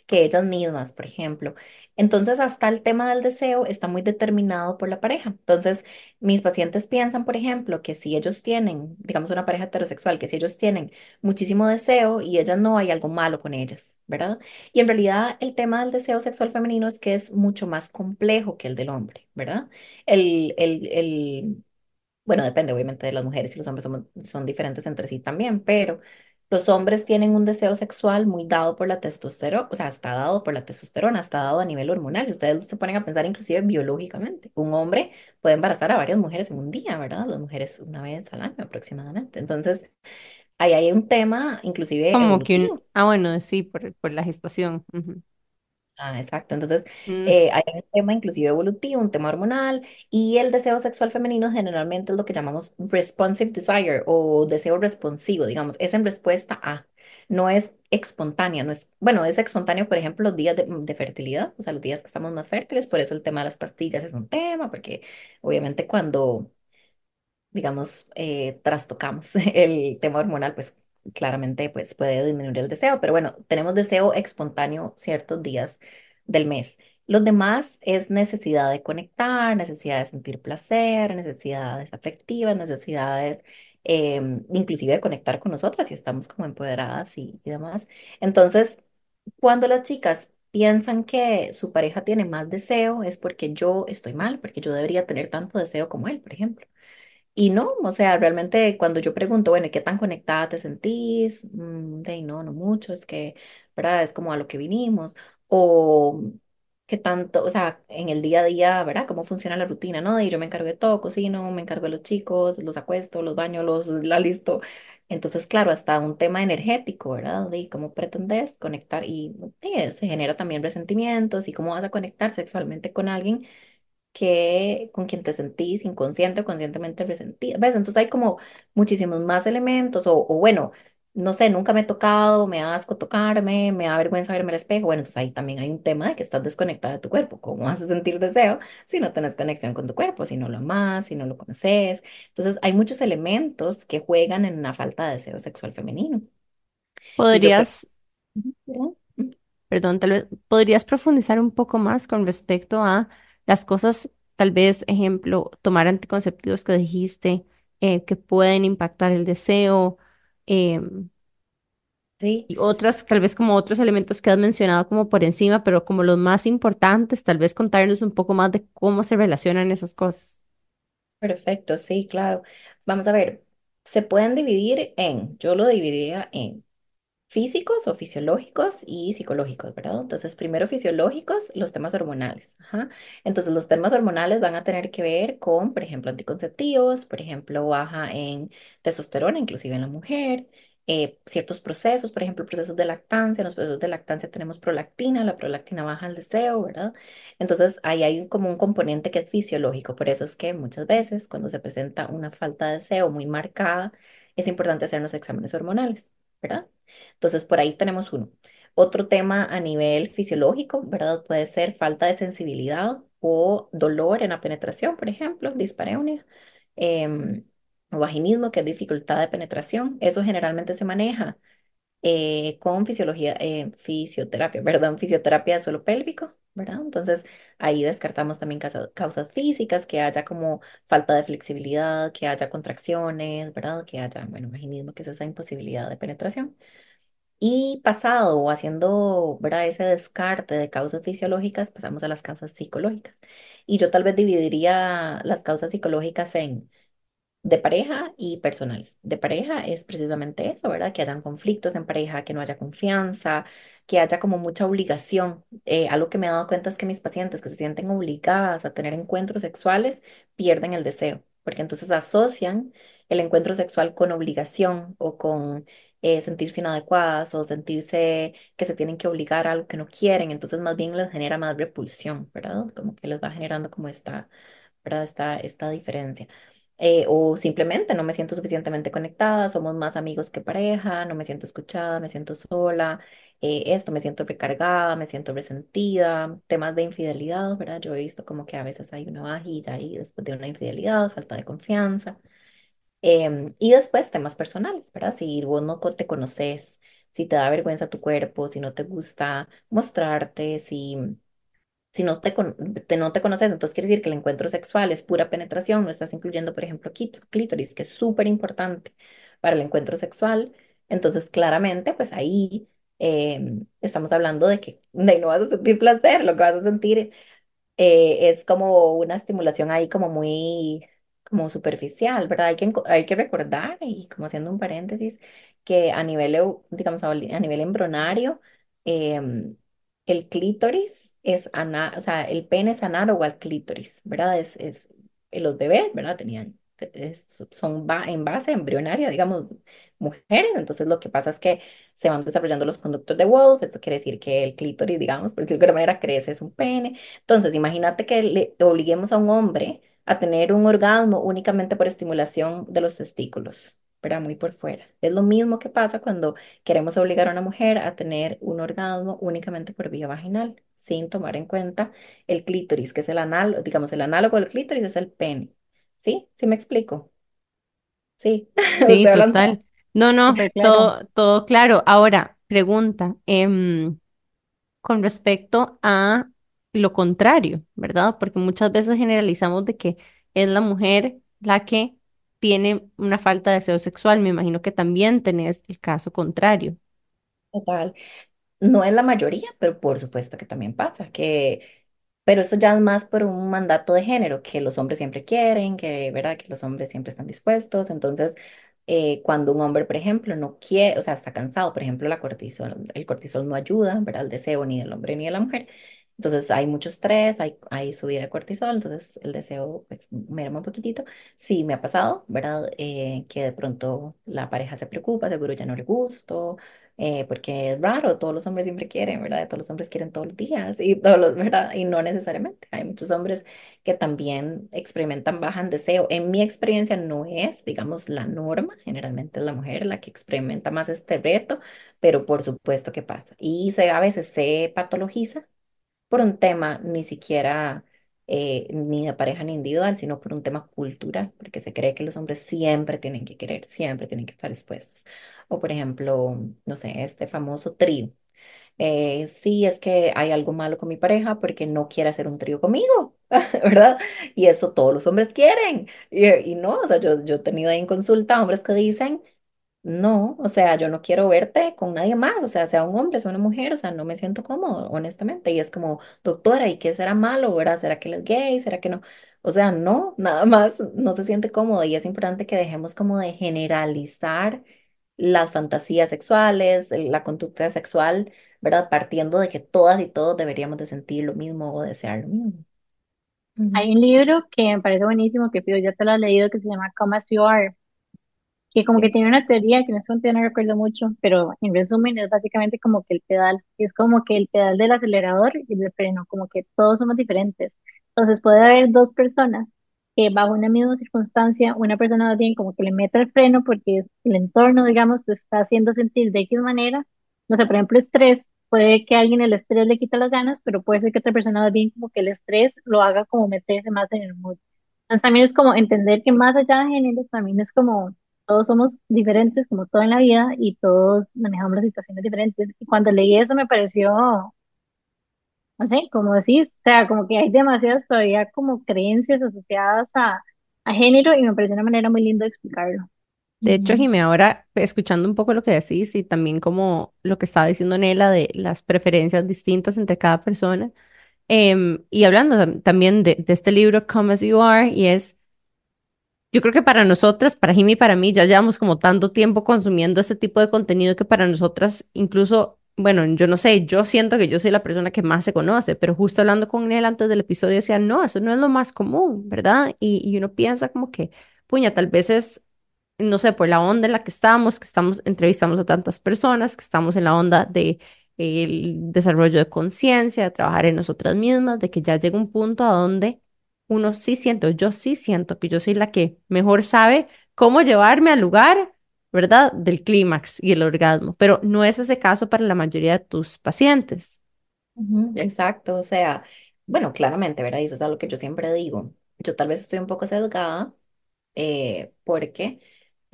que ellas mismas, por ejemplo. Entonces, hasta el tema del deseo está muy determinado por la pareja. Entonces, mis pacientes piensan, por ejemplo, que si ellos tienen, digamos, una pareja heterosexual, que si ellos tienen muchísimo deseo y ellas no, hay algo malo con ellas, ¿verdad? Y en realidad, el tema del deseo sexual femenino es que es mucho más complejo que el del hombre, ¿verdad? El, el, el, bueno, depende obviamente de las mujeres y los hombres somos- son diferentes entre sí también, pero los hombres tienen un deseo sexual muy dado por la testosterona, o sea, está dado por la testosterona, está dado a nivel hormonal. Si ustedes se ponen a pensar inclusive biológicamente, un hombre puede embarazar a varias mujeres en un día, ¿verdad? Las mujeres una vez al año aproximadamente. Entonces, ahí hay un tema inclusive Como que un, ah, bueno, sí, por, por la gestación. ujú. Ah, exacto. Entonces, Mm, eh, hay un tema inclusive evolutivo, un tema hormonal, y el deseo sexual femenino generalmente es lo que llamamos responsive desire o deseo responsivo, digamos, es en respuesta a, no es espontánea, no es, bueno, es espontáneo, por ejemplo, los días de, de fertilidad, o sea, los días que estamos más fértiles, por eso el tema de las pastillas es un tema, porque obviamente cuando digamos, eh, trastocamos el tema hormonal, pues claramente pues puede disminuir el deseo, pero bueno, tenemos deseo espontáneo ciertos días del mes. Los demás es necesidad de conectar, necesidad de sentir placer, necesidades afectivas, necesidades em, inclusive de conectar con nosotras y estamos como empoderadas y, y demás. Entonces, cuando las chicas piensan que su pareja tiene más deseo, es porque yo estoy mal, porque yo debería tener tanto deseo como él, por ejemplo. Y no, o sea, realmente cuando yo pregunto, bueno, ¿y qué tan conectada te sentís? Mm, de no, no mucho, es que, ¿verdad? Es como a lo que vinimos. O qué tanto, o sea, en el día a día, ¿verdad? ¿Cómo funciona la rutina, no? De yo me encargo de todo, cocino, me encargo de los chicos, los acuesto, los baño, los la listo. Entonces, claro, hasta un tema energético, ¿verdad? De cómo pretendes conectar y, y se genera también resentimientos y cómo vas a conectar sexualmente con alguien que con quien te sentís inconsciente o conscientemente resentida. ¿Ves? Entonces hay como muchísimos más elementos, o, o bueno, no sé, nunca me he tocado, me da asco tocarme, me da vergüenza verme al espejo. Bueno, entonces ahí también hay un tema de que estás desconectada de tu cuerpo. ¿Cómo vas a sentir deseo si no tienes conexión con tu cuerpo, si no lo amas, si no lo conoces? Entonces hay muchos elementos que juegan en una falta de deseo sexual femenino. Creo... ¿Podrías, ¿verdad? perdón, tal vez, podrías profundizar un poco más con respecto a las cosas, tal vez, ejemplo, tomar anticonceptivos que dijiste, eh, que pueden impactar el deseo, em, Sí. y otras, tal vez como otros elementos que has mencionado como por encima, pero como los más importantes, tal vez contarnos un poco más de cómo se relacionan esas cosas. Perfecto, sí, claro. Vamos a ver, se pueden dividir en, yo lo dividiría en físicos o fisiológicos y psicológicos, ¿verdad? Entonces, primero fisiológicos, los temas hormonales. Ajá. Entonces, los temas hormonales van a tener que ver con, por ejemplo, anticonceptivos, por ejemplo, baja en testosterona, inclusive en la mujer, eh, ciertos procesos, por ejemplo, procesos de lactancia. En los procesos de lactancia tenemos prolactina, la prolactina baja el deseo, ¿verdad? Entonces, ahí hay como un componente que es fisiológico. Por eso es que muchas veces, cuando se presenta una falta de deseo muy marcada, es importante hacernos exámenes hormonales, ¿verdad? Entonces, por ahí tenemos uno. Otro tema a nivel fisiológico, ¿verdad? Puede ser falta de sensibilidad o dolor en la penetración, por ejemplo, dispareunia, em, o vaginismo, que es dificultad de penetración. Eso generalmente se maneja eh, con fisiología, eh, fisioterapia, perdón, fisioterapia de suelo pélvico, ¿verdad? Entonces, ahí descartamos también causa- causas físicas, que haya como falta de flexibilidad, que haya contracciones, ¿verdad? Que haya, bueno, vaginismo, que es esa imposibilidad de penetración. Y pasado o haciendo, ¿verdad? Ese descarte de causas fisiológicas, pasamos a las causas psicológicas. Y yo tal vez dividiría las causas psicológicas en de pareja y personales. De pareja es precisamente eso, ¿verdad? Que hayan conflictos en pareja, que no haya confianza, que haya como mucha obligación. Eh, algo que me he dado cuenta es que mis pacientes que se sienten obligadas a tener encuentros sexuales pierden el deseo, porque entonces asocian el encuentro sexual con obligación o con eh, sentirse inadecuadas o sentirse que se tienen que obligar a algo que no quieren. Entonces más bien les genera más repulsión, ¿verdad? Como que les va generando como esta, ¿verdad? Esta, esta diferencia eh, o simplemente no me siento suficientemente conectada, somos más amigos que pareja, no me siento escuchada, me siento sola, eh, esto, me siento recargada, me siento resentida, temas de infidelidad, ¿verdad? Yo he visto como que a veces hay una vajilla ahí después de una infidelidad, falta de confianza. Em, y después temas personales, ¿verdad? Si vos no te conoces, si te da vergüenza tu cuerpo, si no te gusta mostrarte, si si no te, te- no te conoces, entonces quiere decir que el encuentro sexual es pura penetración, no estás incluyendo, por ejemplo, clítoris, que es súper importante para el encuentro sexual. Entonces, claramente, pues ahí eh, estamos hablando de que de no vas a sentir placer, lo que vas a sentir eh, es como una estimulación ahí como muy, como superficial, ¿verdad? Hay que, hay que recordar, y como haciendo un paréntesis, que a nivel, digamos, a nivel embrionario, em, el clítoris es, ana, o sea, el pene es análogo al clítoris, ¿verdad? Es, es, eh, los bebés, ¿verdad? Tenían, es- son en base embrionaria, digamos, mujeres, entonces lo que pasa es que se van desarrollando los conductos de Wolf, esto quiere decir que el clítoris, digamos, por decirlo de alguna manera, crece, es un pene, entonces, imagínate que le obliguemos a un hombre a tener un orgasmo únicamente por estimulación de los testículos, ¿verdad? Muy por fuera. Es lo mismo que pasa cuando queremos obligar a una mujer a tener un orgasmo únicamente por vía vaginal, sin tomar en cuenta el clítoris, que es el análogo, digamos, el análogo del clítoris es el pene. ¿Sí? ¿Sí me explico? Sí, Sí, total. No, no, claro. todo, todo claro. Ahora, pregunta, em, con respecto a lo contrario, ¿verdad? Porque muchas veces generalizamos de que es la mujer la que tiene una falta de deseo sexual. Me imagino que también tenés el caso contrario. Total. No es la mayoría, pero por supuesto que también pasa, que, pero eso ya es más por un mandato de género, que los hombres siempre quieren, que, ¿verdad? Que los hombres siempre están dispuestos. Entonces, eh, cuando un hombre, por ejemplo, no quiere, o sea, está cansado, por ejemplo, la cortisol, el cortisol no ayuda, ¿verdad? Al deseo ni del hombre ni de la mujer. Entonces hay mucho estrés, hay, hay subida de cortisol, entonces el deseo pues merma un poquitito. Sí, me ha pasado, ¿verdad? Eh, que de pronto la pareja se preocupa, seguro ya no le gusto, eh, porque es raro, todos los hombres siempre quieren, ¿verdad? Todos los hombres quieren todos los días y todos los, ¿verdad? Y no necesariamente. Hay muchos hombres que también experimentan baja en deseo. En mi experiencia no es, digamos, la norma, generalmente es la mujer la que experimenta más este reto, pero por supuesto que pasa. Y se, a veces se patologiza por un tema ni siquiera eh, ni de pareja ni individual, sino por un tema cultural, porque se cree que los hombres siempre tienen que querer, siempre tienen que estar dispuestos. O por ejemplo, no sé, este famoso trío. Eh, sí, es que hay algo malo con mi pareja porque no quiere hacer un trío conmigo, ¿verdad? Y eso todos los hombres quieren. Y, y no, o sea, yo, yo he tenido ahí en consulta hombres que dicen, no, o sea, yo no quiero verte con nadie más, o sea, sea un hombre, sea una mujer, o sea, no me siento cómodo, honestamente. Y es como, doctora, ¿y qué será malo, verdad? ¿Será que él es gay? ¿Será que no? O sea, no, nada más no se siente cómodo y es importante que dejemos como de generalizar las fantasías sexuales, la conducta sexual, ¿verdad? Partiendo de que todas y todos deberíamos de sentir lo mismo o desear lo mismo. Hay un libro que me parece buenísimo, que Pío ya te lo has leído, que se llama Come As You Are, que como que tiene una teoría que en este momento ya no recuerdo mucho, pero en resumen es básicamente como que el pedal, es como que el pedal del acelerador y el del freno, como que todos somos diferentes. Entonces puede haber dos personas que bajo una misma circunstancia, una persona más bien como que le mete el freno porque el entorno, digamos, se está haciendo sentir de X manera. No sé, por ejemplo, estrés, puede que a alguien el estrés le quita las ganas, pero puede ser que otra persona más bien como que el estrés lo haga como meterse más en el mood. Entonces también es como entender que más allá de género, también es como todos somos diferentes, como todo en la vida, y todos manejamos las situaciones diferentes. Y cuando leí eso me pareció, no sé, como decís, o sea, como que hay demasiadas todavía como creencias asociadas a, a género y me pareció una manera muy linda de explicarlo. De hecho. Jimé, ahora escuchando un poco lo que decís y también como lo que estaba diciendo Nela de las preferencias distintas entre cada persona, em, y hablando tam- también de, de este libro, Come As You Are, y es Yo creo que para nosotras, para Jimmy y para mí, ya llevamos como tanto tiempo consumiendo este tipo de contenido que para nosotras, incluso, bueno, yo no sé, yo siento que yo soy la persona que más se conoce, pero justo hablando con él antes del episodio decía, no, eso no es lo más común, ¿verdad? Y, y uno piensa como que, puña, tal vez es, no sé, por la onda en la que estamos, que estamos, entrevistamos a tantas personas, que estamos en la onda de el desarrollo de conciencia, de trabajar en nosotras mismas, de que ya llega un punto a donde uno sí siento, yo sí siento que yo soy la que mejor sabe cómo llevarme al lugar, ¿verdad? Del clímax y el orgasmo, pero no es ese caso para la mayoría de tus pacientes. Exacto, o sea, bueno, claramente, ¿verdad? Eso es algo que yo siempre digo. Yo tal vez estoy un poco sesgada eh, porque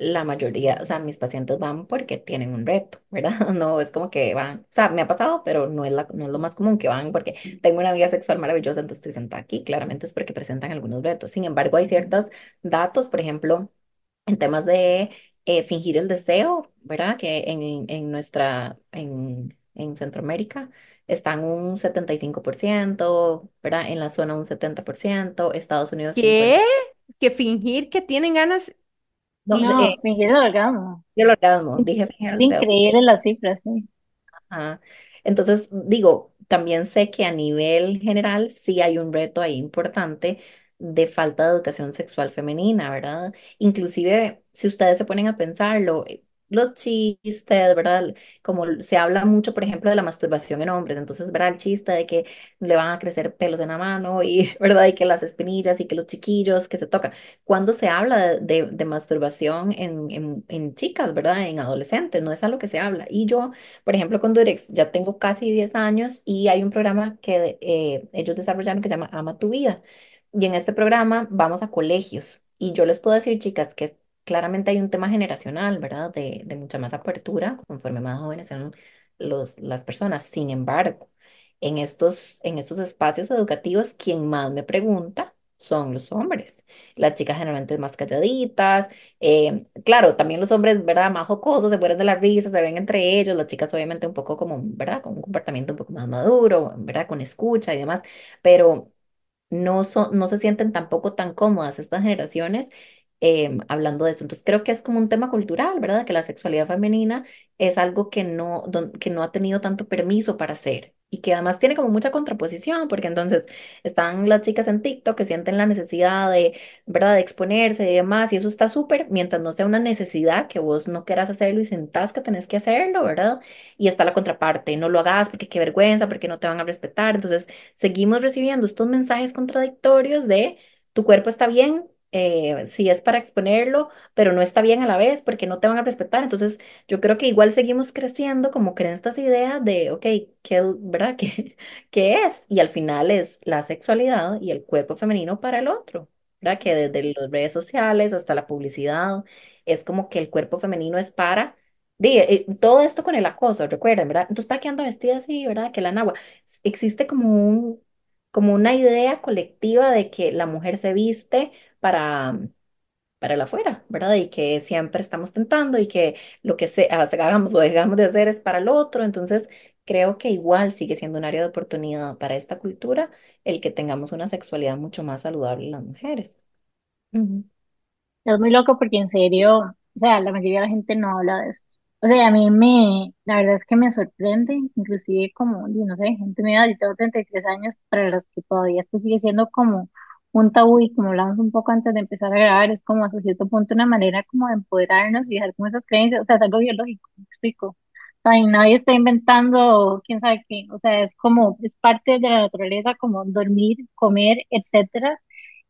la mayoría, o sea, mis pacientes van porque tienen un reto, ¿verdad? No es como que van, o sea, me ha pasado, pero no es, la, no es lo más común que van porque tengo una vida sexual maravillosa, entonces estoy sentada aquí. Claramente es porque presentan algunos retos. Sin embargo, hay ciertos datos, por ejemplo, en temas de eh, fingir el deseo, ¿verdad? Que en, en nuestra, en, en Centroamérica están un 75%, ¿verdad? En la zona un 70%, Estados Unidos 50%. ¿Qué? Que fingir que tienen ganas No, de- y eh, No, fingir el orgasmo. orgasmo, dije fingir increíble las cifras, sí. Ajá. Entonces, digo, también sé que a nivel general sí hay un reto ahí importante de falta de educación sexual femenina, ¿verdad? Inclusive, si ustedes se ponen a pensarlo, eh, los chistes, ¿verdad? Como se habla mucho, por ejemplo, de la masturbación en hombres, entonces, ¿verdad? El chiste de que le van a crecer pelos en la mano y, ¿verdad? Y que las espinillas y que los chiquillos que se tocan. Cuando se habla de, masturbación en, chicas, ¿verdad? En adolescentes, no es algo que se habla. Y yo por ejemplo, con Durex ya tengo casi 10 años y hay un programa que eh, ellos desarrollaron que se llama Ama tu vida. Y en este programa vamos a colegios. Y yo les puedo decir, chicas, que claramente hay un tema generacional, ¿verdad? De, de mucha más apertura conforme más jóvenes sean los, las personas. Sin embargo, en estos, en estos espacios educativos, quien más me pregunta son los hombres. Las chicas generalmente más calladitas. eh, claro, también los hombres, ¿verdad? Más jocosos, se mueren de la risa, se ven entre ellos. Las chicas obviamente un poco como, ¿verdad? Con un comportamiento un poco más maduro, ¿verdad? Con escucha y demás. Pero no, son, no se sienten tampoco tan cómodas estas generaciones em, hablando de eso. Entonces creo que es como un tema cultural, ¿verdad? Que la sexualidad femenina es algo que no, que no ha tenido tanto permiso para hacer y que además tiene como mucha contraposición, porque entonces están las chicas en TikTok que sienten la necesidad de, ¿verdad? De exponerse y demás, y eso está súper, mientras no sea una necesidad que vos no quieras hacerlo y sentás que tenés que hacerlo, ¿verdad? Y está la contraparte, no lo hagas porque qué vergüenza, porque no te van a respetar. Entonces seguimos recibiendo estos mensajes contradictorios de tu cuerpo está bien, eh, si es para exponerlo, pero no está bien a la vez porque no te van a respetar. Entonces, yo creo que igual seguimos creciendo como creen estas ideas de, ok, ¿qué, verdad? ¿Qué, qué es? Y al final es la sexualidad y el cuerpo femenino para el otro, ¿verdad? Que desde las redes sociales hasta la publicidad, es como que el cuerpo femenino es para... di, eh, todo esto con el acoso, recuerden, ¿verdad? Entonces, ¿para qué anda vestida así, verdad? Que la nagua existe como un, como una idea colectiva de que la mujer se viste para, para el afuera, ¿verdad? Y que siempre estamos tentando y que lo que se, hagamos o dejamos de hacer es para el otro. Entonces, creo que igual sigue siendo un área de oportunidad para esta cultura el que tengamos una sexualidad mucho más saludable en las mujeres. Es muy loco porque en serio, o sea, la mayoría de la gente no habla de esto. O sea, a mí me, la verdad es que me sorprende, inclusive como, no sé, gente da, yo tengo 33 años, para las que todavía esto sigue siendo como un tabú y como hablamos un poco antes de empezar a grabar, es como hasta cierto punto una manera como de empoderarnos y dejar como esas creencias, o sea, es algo biológico, me explico. O sea, nadie está inventando quién sabe qué, o sea, es como, es parte de la naturaleza como dormir, comer, etcétera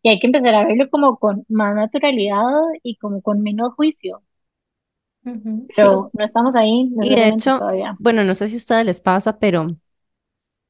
y hay que empezar a verlo como con más naturalidad y como con menos juicio, ujú, Sí. pero no estamos ahí Y de hecho, todavía. bueno, no sé si a ustedes les pasa, pero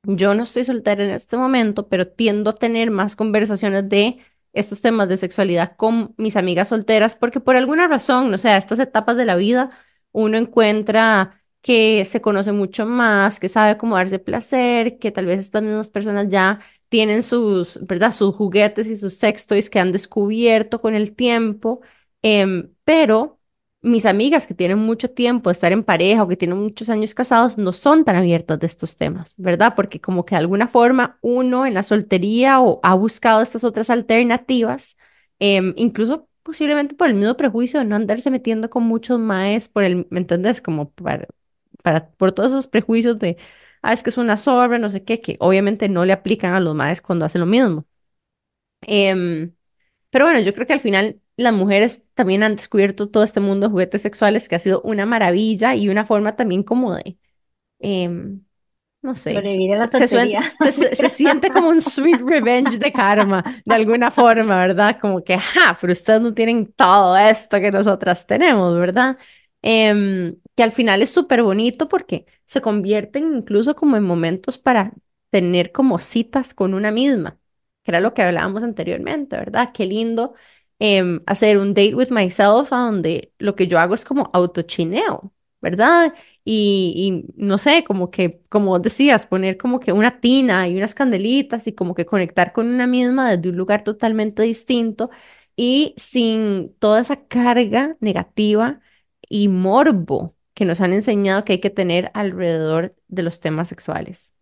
Yo no estoy soltera en este momento, pero tiendo a tener más conversaciones de estos temas de sexualidad con mis amigas solteras, porque por alguna razón, no sé, a estas etapas de la vida, uno encuentra que se conoce mucho más, que sabe cómo darse placer, que tal vez estas mismas personas ya tienen sus, ¿verdad? Sus juguetes y sus sex toys que han descubierto con el tiempo, em, pero mis amigas que tienen mucho tiempo de estar en pareja o que tienen muchos años casados no son tan abiertas de estos temas, ¿verdad? Porque como que de alguna forma uno en la soltería o ha buscado estas otras alternativas, em, incluso posiblemente por el mismo prejuicio de no andarse metiendo con muchos maes por el, ¿me entendés? Como para, para, por todos esos prejuicios de, ah, es que es una zorra, no sé qué, que obviamente no le aplican a los maes cuando hacen lo mismo. Em, pero bueno, yo creo que al final las mujeres también han descubierto todo este mundo de juguetes sexuales que ha sido una maravilla y una forma también como de, em, no sé, la se, se se siente como un sweet revenge de karma, de alguna forma, ¿verdad? Como que, ja, pero ustedes no tienen todo esto que nosotras tenemos, ¿verdad? Em, que al final es súper bonito porque se convierten incluso como en momentos para tener como citas con una misma, que era lo que hablábamos anteriormente, ¿verdad? Qué lindo em, hacer un date with myself a donde lo que yo hago es como autochineo, ¿verdad? Y, y no sé, como que, como decías, poner como que una tina y unas candelitas y como que conectar con una misma desde un lugar totalmente distinto y sin toda esa carga negativa y morbo que nos han enseñado que hay que tener alrededor de los temas sexuales.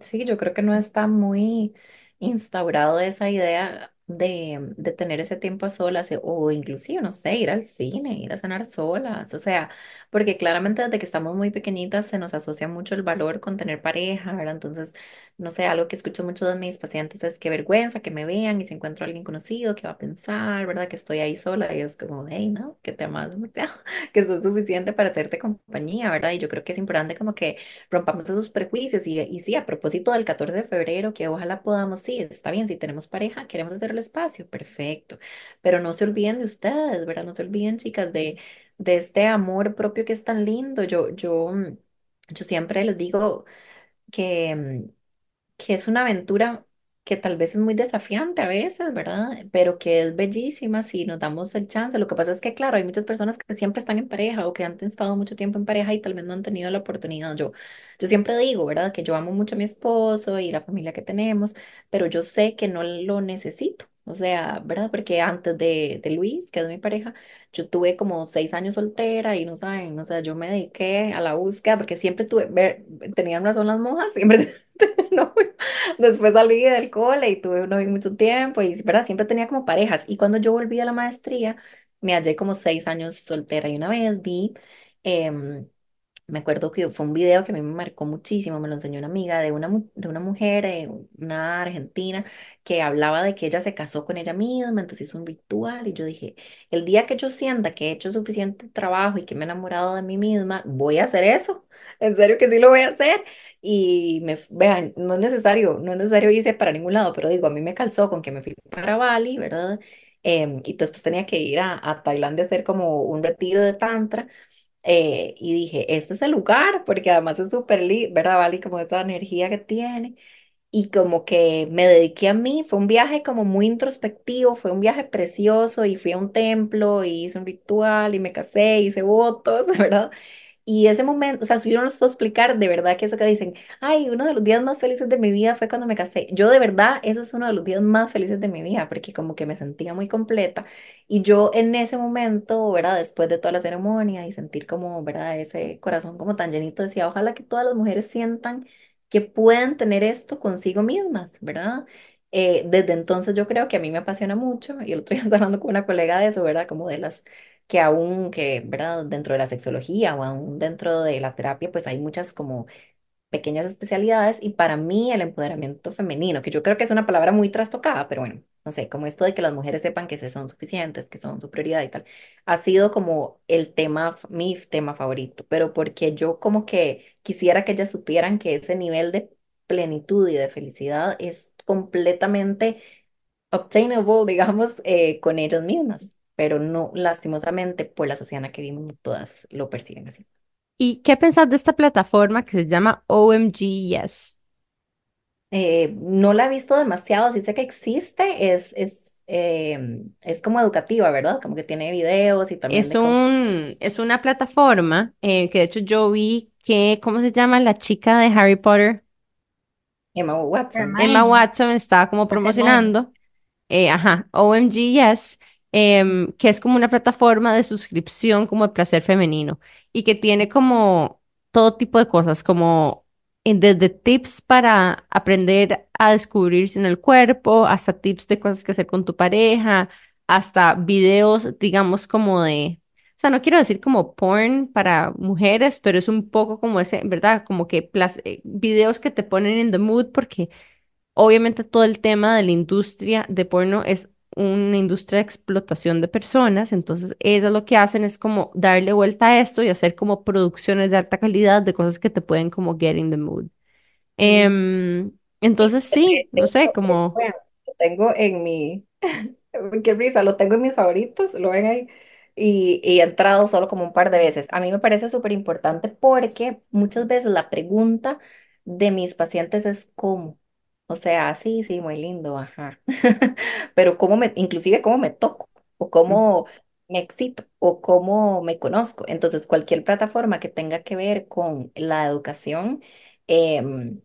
Sí, yo creo que no está muy instaurado esa idea de, de tener ese tiempo a solas eh, o inclusive, no sé, ir al cine, ir a cenar solas, o sea, porque claramente desde que estamos muy pequeñitas se nos asocia mucho el valor con tener pareja, ¿verdad? Entonces, no sé, algo que escucho mucho de mis pacientes es qué vergüenza que me vean y si encuentro a alguien conocido, qué va a pensar, ¿verdad? Que estoy ahí sola y es como, hey, no, que te amas demasiado, que sos suficiente para hacerte compañía, ¿verdad? Y yo creo que es importante como que rompamos esos prejuicios y, y sí, a propósito del 14 de febrero, que ojalá podamos, sí, está bien, si tenemos pareja, queremos hacer el espacio, perfecto, pero no se olviden de ustedes, ¿verdad? No se olviden, chicas, de, de este amor propio que es tan lindo. Yo, yo, yo siempre les digo que, mm, que es una aventura que tal vez es muy desafiante a veces, ¿verdad? Pero que es bellísima si nos damos el chance. Lo que pasa es que, claro, hay muchas personas que siempre están en pareja o que han estado mucho tiempo en pareja y tal vez no han tenido la oportunidad. Yo, yo siempre digo, ¿verdad? Que yo amo mucho a mi esposo y la familia que tenemos, pero yo sé que no lo necesito. O sea, ¿verdad? Porque antes de, de Luis, que es mi pareja, yo tuve como seis años soltera y no saben, o sea, yo me dediqué a la búsqueda porque siempre tuve, ver, tenían razón las monjas, siempre no, después salí del cole y tuve uno mucho tiempo y, ¿verdad? Siempre tenía como parejas y cuando yo volví a la maestría, me hallé como seis años soltera y una vez vi... em, me acuerdo que fue un video que a mí me marcó muchísimo, me lo enseñó una amiga de una, de una mujer, eh, una argentina, que hablaba de que ella se casó con ella misma, entonces hizo un ritual y yo dije, el día que yo sienta que he hecho suficiente trabajo y que me he enamorado de mí misma, voy a hacer eso, en serio que sí lo voy a hacer. Y me, vean, no es necesario, no es necesario irse para ningún lado, pero digo, a mí me calzó con que me fui para Bali, ¿verdad? Em, y después tenía que ir a, a Tailandia a hacer como un retiro de tantra. Eh, y dije, este es el lugar, porque además es súper lindo, ¿verdad? Vale, como esa energía que tiene. Y como que me dediqué a mí, fue un viaje como muy introspectivo, fue un viaje precioso y fui a un templo y hice un ritual y me casé, hice votos, ¿verdad? Y ese momento, o sea, si yo no les puedo explicar de verdad que eso que dicen, ay, uno de los días más felices de mi vida fue cuando me casé. Yo de verdad, ese es uno de los días más felices de mi vida, porque como que me sentía muy completa. Y yo en ese momento, ¿verdad? Después de toda la ceremonia y sentir como, ¿verdad? Ese corazón como tan llenito, decía, ojalá que todas las mujeres sientan que pueden tener esto consigo mismas, ¿verdad? Eh, desde entonces yo creo que a mí me apasiona mucho, y el otro día estaba hablando con una colega de eso, ¿verdad? Como de las que aún que, ¿verdad? Dentro de la sexología o aún dentro de la terapia, pues hay muchas como pequeñas especialidades y para mí el empoderamiento femenino, que yo creo que es una palabra muy trastocada, pero bueno, no sé, como esto de que las mujeres sepan que se son suficientes, que son su prioridad y tal, ha sido como el tema, mi tema favorito, pero porque yo como que quisiera que ellas supieran que ese nivel de plenitud y de felicidad es completamente obtainable, digamos, eh, con ellas mismas, pero no, lastimosamente, por la sociedad en la que vivimos, no todas lo perciben así. ¿Y qué pensás de esta plataforma que se llama OMG Yes? Eh, no la he visto demasiado, sí sé que existe, es, es, eh, es como educativa, ¿verdad? Como que tiene videos y también Es de un, es una plataforma eh, que de hecho yo vi que, ¿cómo se llama la chica de Harry Potter? Emma Watson. Emma Watson estaba como promocionando. eh, ajá, OMG Yes, em, que es como una plataforma de suscripción como de placer femenino y que tiene como todo tipo de cosas, como desde tips para aprender a descubrirse en el cuerpo, hasta tips de cosas que hacer con tu pareja, hasta videos, digamos, como de, o sea, no quiero decir como porn para mujeres, pero es un poco como ese, ¿verdad? Como que eh, videos que te ponen en the mood porque Obviamente todo el tema de la industria de porno es una industria de explotación de personas, entonces ellas lo que hacen es como darle vuelta a esto y hacer como producciones de alta calidad de cosas que te pueden como get in the mood. Em, entonces sí, no sé, como bueno, lo tengo en mi, qué risa, lo tengo en mis favoritos, lo ven ahí, y, y he entrado solo como un par de veces. A mí me parece súper importante porque muchas veces la pregunta de mis pacientes es ¿cómo? O sea, sí, sí, muy lindo, ajá. Pero cómo me, inclusive cómo me toco, o cómo me excito, o cómo me conozco. Entonces, cualquier plataforma que tenga que ver con la educación, em,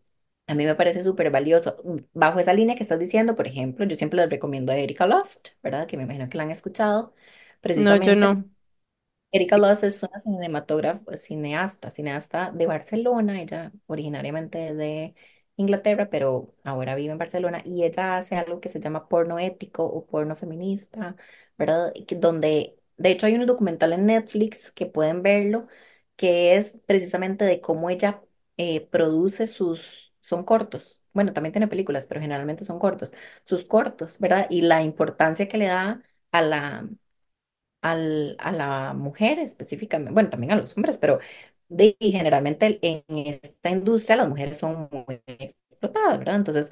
a mí me parece súper valioso. Bajo esa línea que estás diciendo, por ejemplo, yo siempre les recomiendo a Erika Lust, ¿verdad? Que me imagino que la han escuchado, no, yo precisamente no. Erika Loss es una cinematógrafa, cineasta, cineasta de Barcelona. Ella originariamente es de Inglaterra, pero ahora vive en Barcelona y ella hace algo que se llama porno ético o porno feminista, ¿verdad? Donde, de hecho, hay un documental en Netflix que pueden verlo, que es precisamente de cómo ella eh, produce sus, son cortos. Bueno, también tiene películas, pero generalmente son cortos. Sus cortos, ¿verdad? Y la importancia que le da a la al, a la mujer específicamente, bueno, también a los hombres, pero de, y generalmente en esta industria las mujeres son muy explotadas, ¿verdad? Entonces,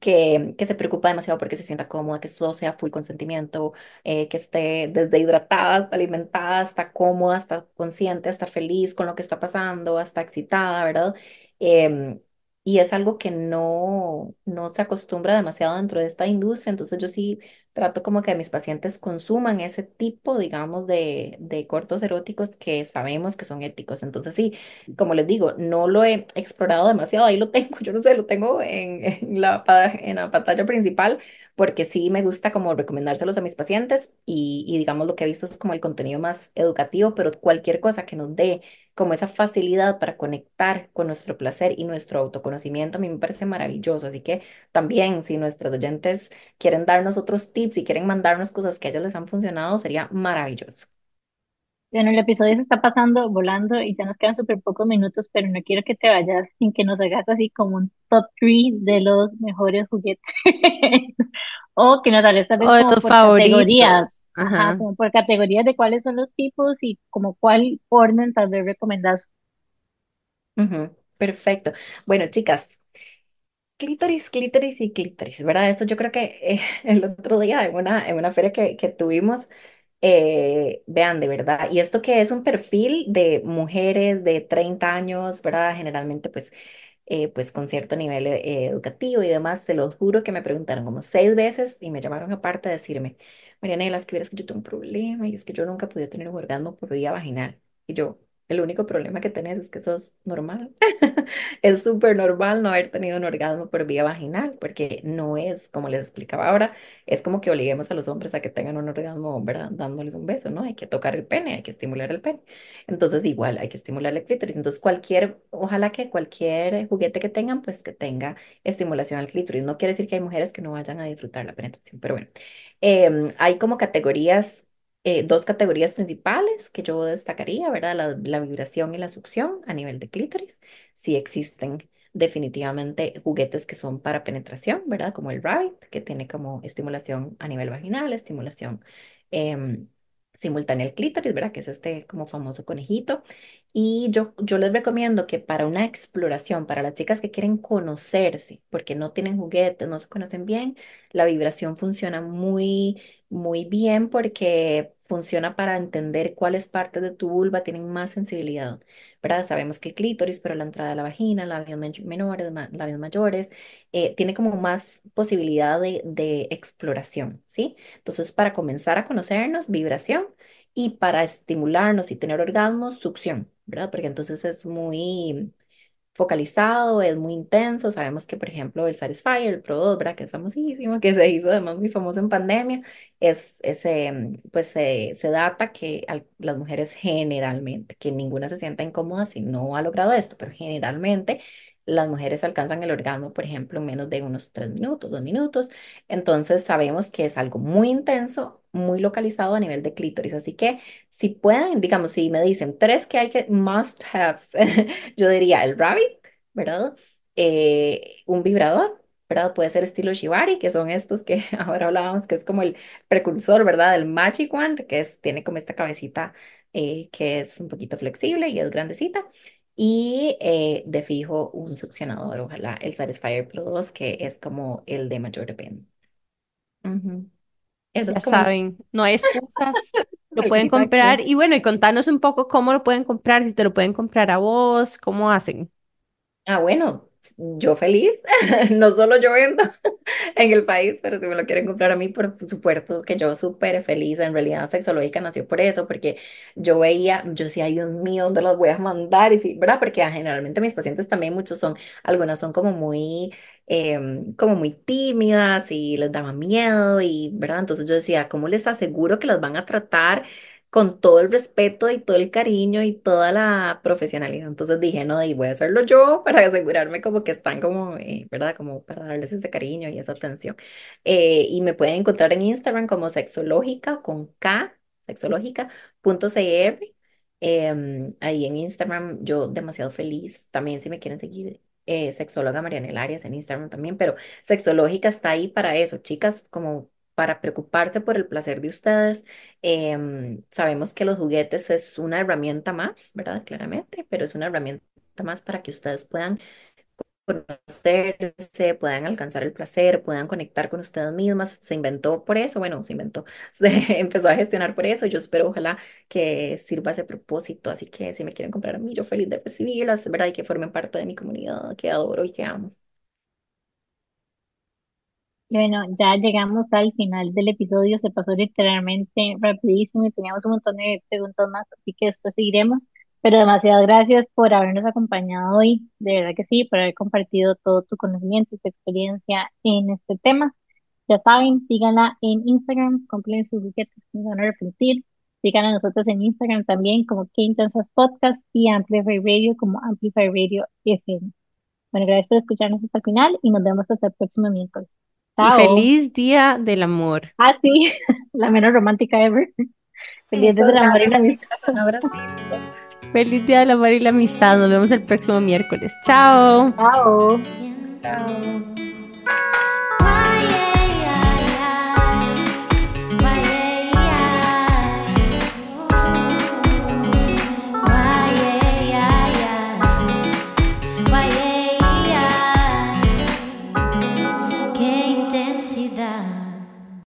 que, que se preocupa demasiado porque se sienta cómoda, que todo sea full consentimiento, eh, que esté desde hidratada hasta alimentada, hasta cómoda, hasta consciente, hasta feliz con lo que está pasando, hasta excitada, ¿verdad? Em, y es algo que no, no se acostumbra demasiado dentro de esta industria, entonces yo sí trato como que mis pacientes consuman ese tipo, digamos, de, de cortos eróticos que sabemos que son éticos. Entonces sí, como les digo, no lo he explorado demasiado, ahí lo tengo, yo no sé, lo tengo en, en la, en la pantalla principal, porque sí me gusta como recomendárselos a mis pacientes y, y digamos lo que he visto es como el contenido más educativo, pero cualquier cosa que nos dé como esa facilidad para conectar con nuestro placer y nuestro autoconocimiento, a mí me parece maravilloso. Así que también, si nuestros oyentes quieren darnos otros tips y quieren mandarnos cosas que a ellos les han funcionado, sería maravilloso. Bueno, el episodio se está pasando volando y ya nos quedan súper pocos minutos, pero no quiero que te vayas sin que nos hagas así como un top 3 de los mejores juguetes. O que nos hables de como tus por categorías. favoritos. Ajá, Ajá. como por categorías de cuáles son los tipos y como cuál orden tal vez recomendás. Ujú, perfecto. Bueno, chicas, clítoris, clítoris y clítoris, ¿verdad? Esto yo creo que eh, el otro día en una, en una feria que, que tuvimos, eh, vean, de verdad, y esto que es un perfil de mujeres de 30 años, ¿verdad? Generalmente, pues eh, pues con cierto nivel educativo y demás, te lo juro que me preguntaron como seis veces y me llamaron aparte a decirme, Marianela, es que vieras que yo tengo un problema y es que yo nunca pude tener un orgasmo por vía vaginal. Y yo, el único problema que tenés es que sos normal. Es súper normal no haber tenido un orgasmo por vía vaginal, porque no es, como les explicaba ahora, es como que obliguemos a los hombres a que tengan un orgasmo, ¿verdad? Dándoles un beso, ¿no? Hay que tocar el pene, hay que estimular el pene. Entonces, igual hay que estimular el clítoris. Entonces, cualquier, ojalá que cualquier juguete que tengan, pues que tenga estimulación al clítoris. No quiere decir que hay mujeres que no vayan a disfrutar la penetración, pero bueno, Em, hay como categorías, eh, dos categorías principales que yo destacaría, ¿verdad? La, vibración y la succión a nivel de clítoris. Sí existen definitivamente juguetes que son para penetración, ¿verdad? Como el Rabbit, que tiene como estimulación a nivel vaginal, estimulación em, simultánea al clítoris, ¿verdad? Que es este como famoso conejito. Y yo, yo les recomiendo que para una exploración, para las chicas que quieren conocerse, porque no tienen juguetes, no se conocen bien, la vibración funciona muy, muy bien porque funciona para entender cuáles partes de tu vulva tienen más sensibilidad, ¿verdad? Sabemos que el clítoris, pero la entrada de la vagina, labios men- menores, labios mayores, eh, tiene como más posibilidad de, de exploración, ¿sí? Entonces, para comenzar a conocernos, vibración y para estimularnos y tener orgasmos, succión, ¿verdad? Porque entonces es muy focalizado, es muy intenso. Sabemos que, por ejemplo, el Satisfyer, el Pro 2, ¿verdad? Que es famosísimo, que se hizo además muy famoso en pandemia, es, ese, mm, pues se, se data que al- las mujeres generalmente, que ninguna se sienta incómoda si no ha logrado esto, pero generalmente las mujeres alcanzan el orgasmo, por ejemplo, en menos de unos tres minutos, dos minutos. Entonces sabemos que es algo muy intenso, muy localizado a nivel de clítoris. Así que si pueden, digamos, si me dicen tres que hay que must haves Yo diría el rabbit, ¿verdad? Eh, un vibrador, ¿verdad? Puede ser estilo Shibari, que son estos que ahora hablábamos, que es como el precursor, ¿verdad? Del Magic Wand, que es, tiene como esta cabecita eh, que es un poquito flexible y es grandecita. Y eh, de fijo un succionador, ojalá el Satisfyer Pro 2, que es como el de mayor. Eso Ya es como el, saben, no hay excusas, lo pueden comprar. Y bueno, y contanos un poco cómo lo pueden comprar, si te lo pueden comprar a vos, cómo hacen. Ah, bueno, yo feliz, no solo yo vendo. en el país, pero si me lo quieren comprar a mí, por supuesto que yo súper feliz. En realidad, Sexológica nació por eso, porque yo veía, yo decía, Dios mío, ¿dónde las voy a mandar? Y sí, ¿verdad? Porque ah, generalmente mis pacientes también, muchos son, algunas son como muy, em, como muy tímidas y les daba miedo y, ¿verdad? Entonces yo decía, ¿cómo les aseguro que las van a tratar? Con todo el respeto y todo el cariño y toda la profesionalidad. Entonces dije, no, y voy a hacerlo yo para asegurarme como que están como, eh, ¿verdad? Como para darles ese cariño y esa atención. Eh, y me pueden encontrar en Instagram como sexológica con K, sexológica.cr. Em, ahí en Instagram yo demasiado feliz. También si me quieren seguir, eh, sexóloga Marianela Arias en Instagram también, pero sexológica está ahí para eso, chicas, como para preocuparse por el placer de ustedes Em, sabemos que los juguetes es una herramienta más, ¿verdad? Claramente, pero es una herramienta más para que ustedes puedan conocerse, puedan alcanzar el placer, puedan conectar con ustedes mismas. Se inventó por eso, bueno, se inventó, se empezó a gestionar por eso. Yo espero, ojalá que sirva ese propósito. Así que si me quieren comprar a mí, yo feliz de recibirlas, ¿verdad? Y que formen parte de mi comunidad, que adoro y que amo. Bueno, ya llegamos al final del episodio, se pasó literalmente rapidísimo y teníamos un montón de preguntas más, así que después seguiremos. Pero demasiadas gracias por habernos acompañado hoy, de verdad que sí, por haber compartido todo tu conocimiento y tu experiencia en este tema. Ya saben, síganla en Instagram, compren sus billetes, no van a arrepentir. Sigan a nosotros en Instagram también como Qué Intensas Podcast y Amplify Radio como Amplify Radio FM. Bueno, gracias por escucharnos hasta el final y nos vemos hasta el próximo miércoles. Y feliz día del amor. Ah, sí, la menos romántica ever. Feliz día del amor y la amistad. Feliz día del amor y la amistad. Nos vemos el próximo miércoles. Chao. Chao. Chao.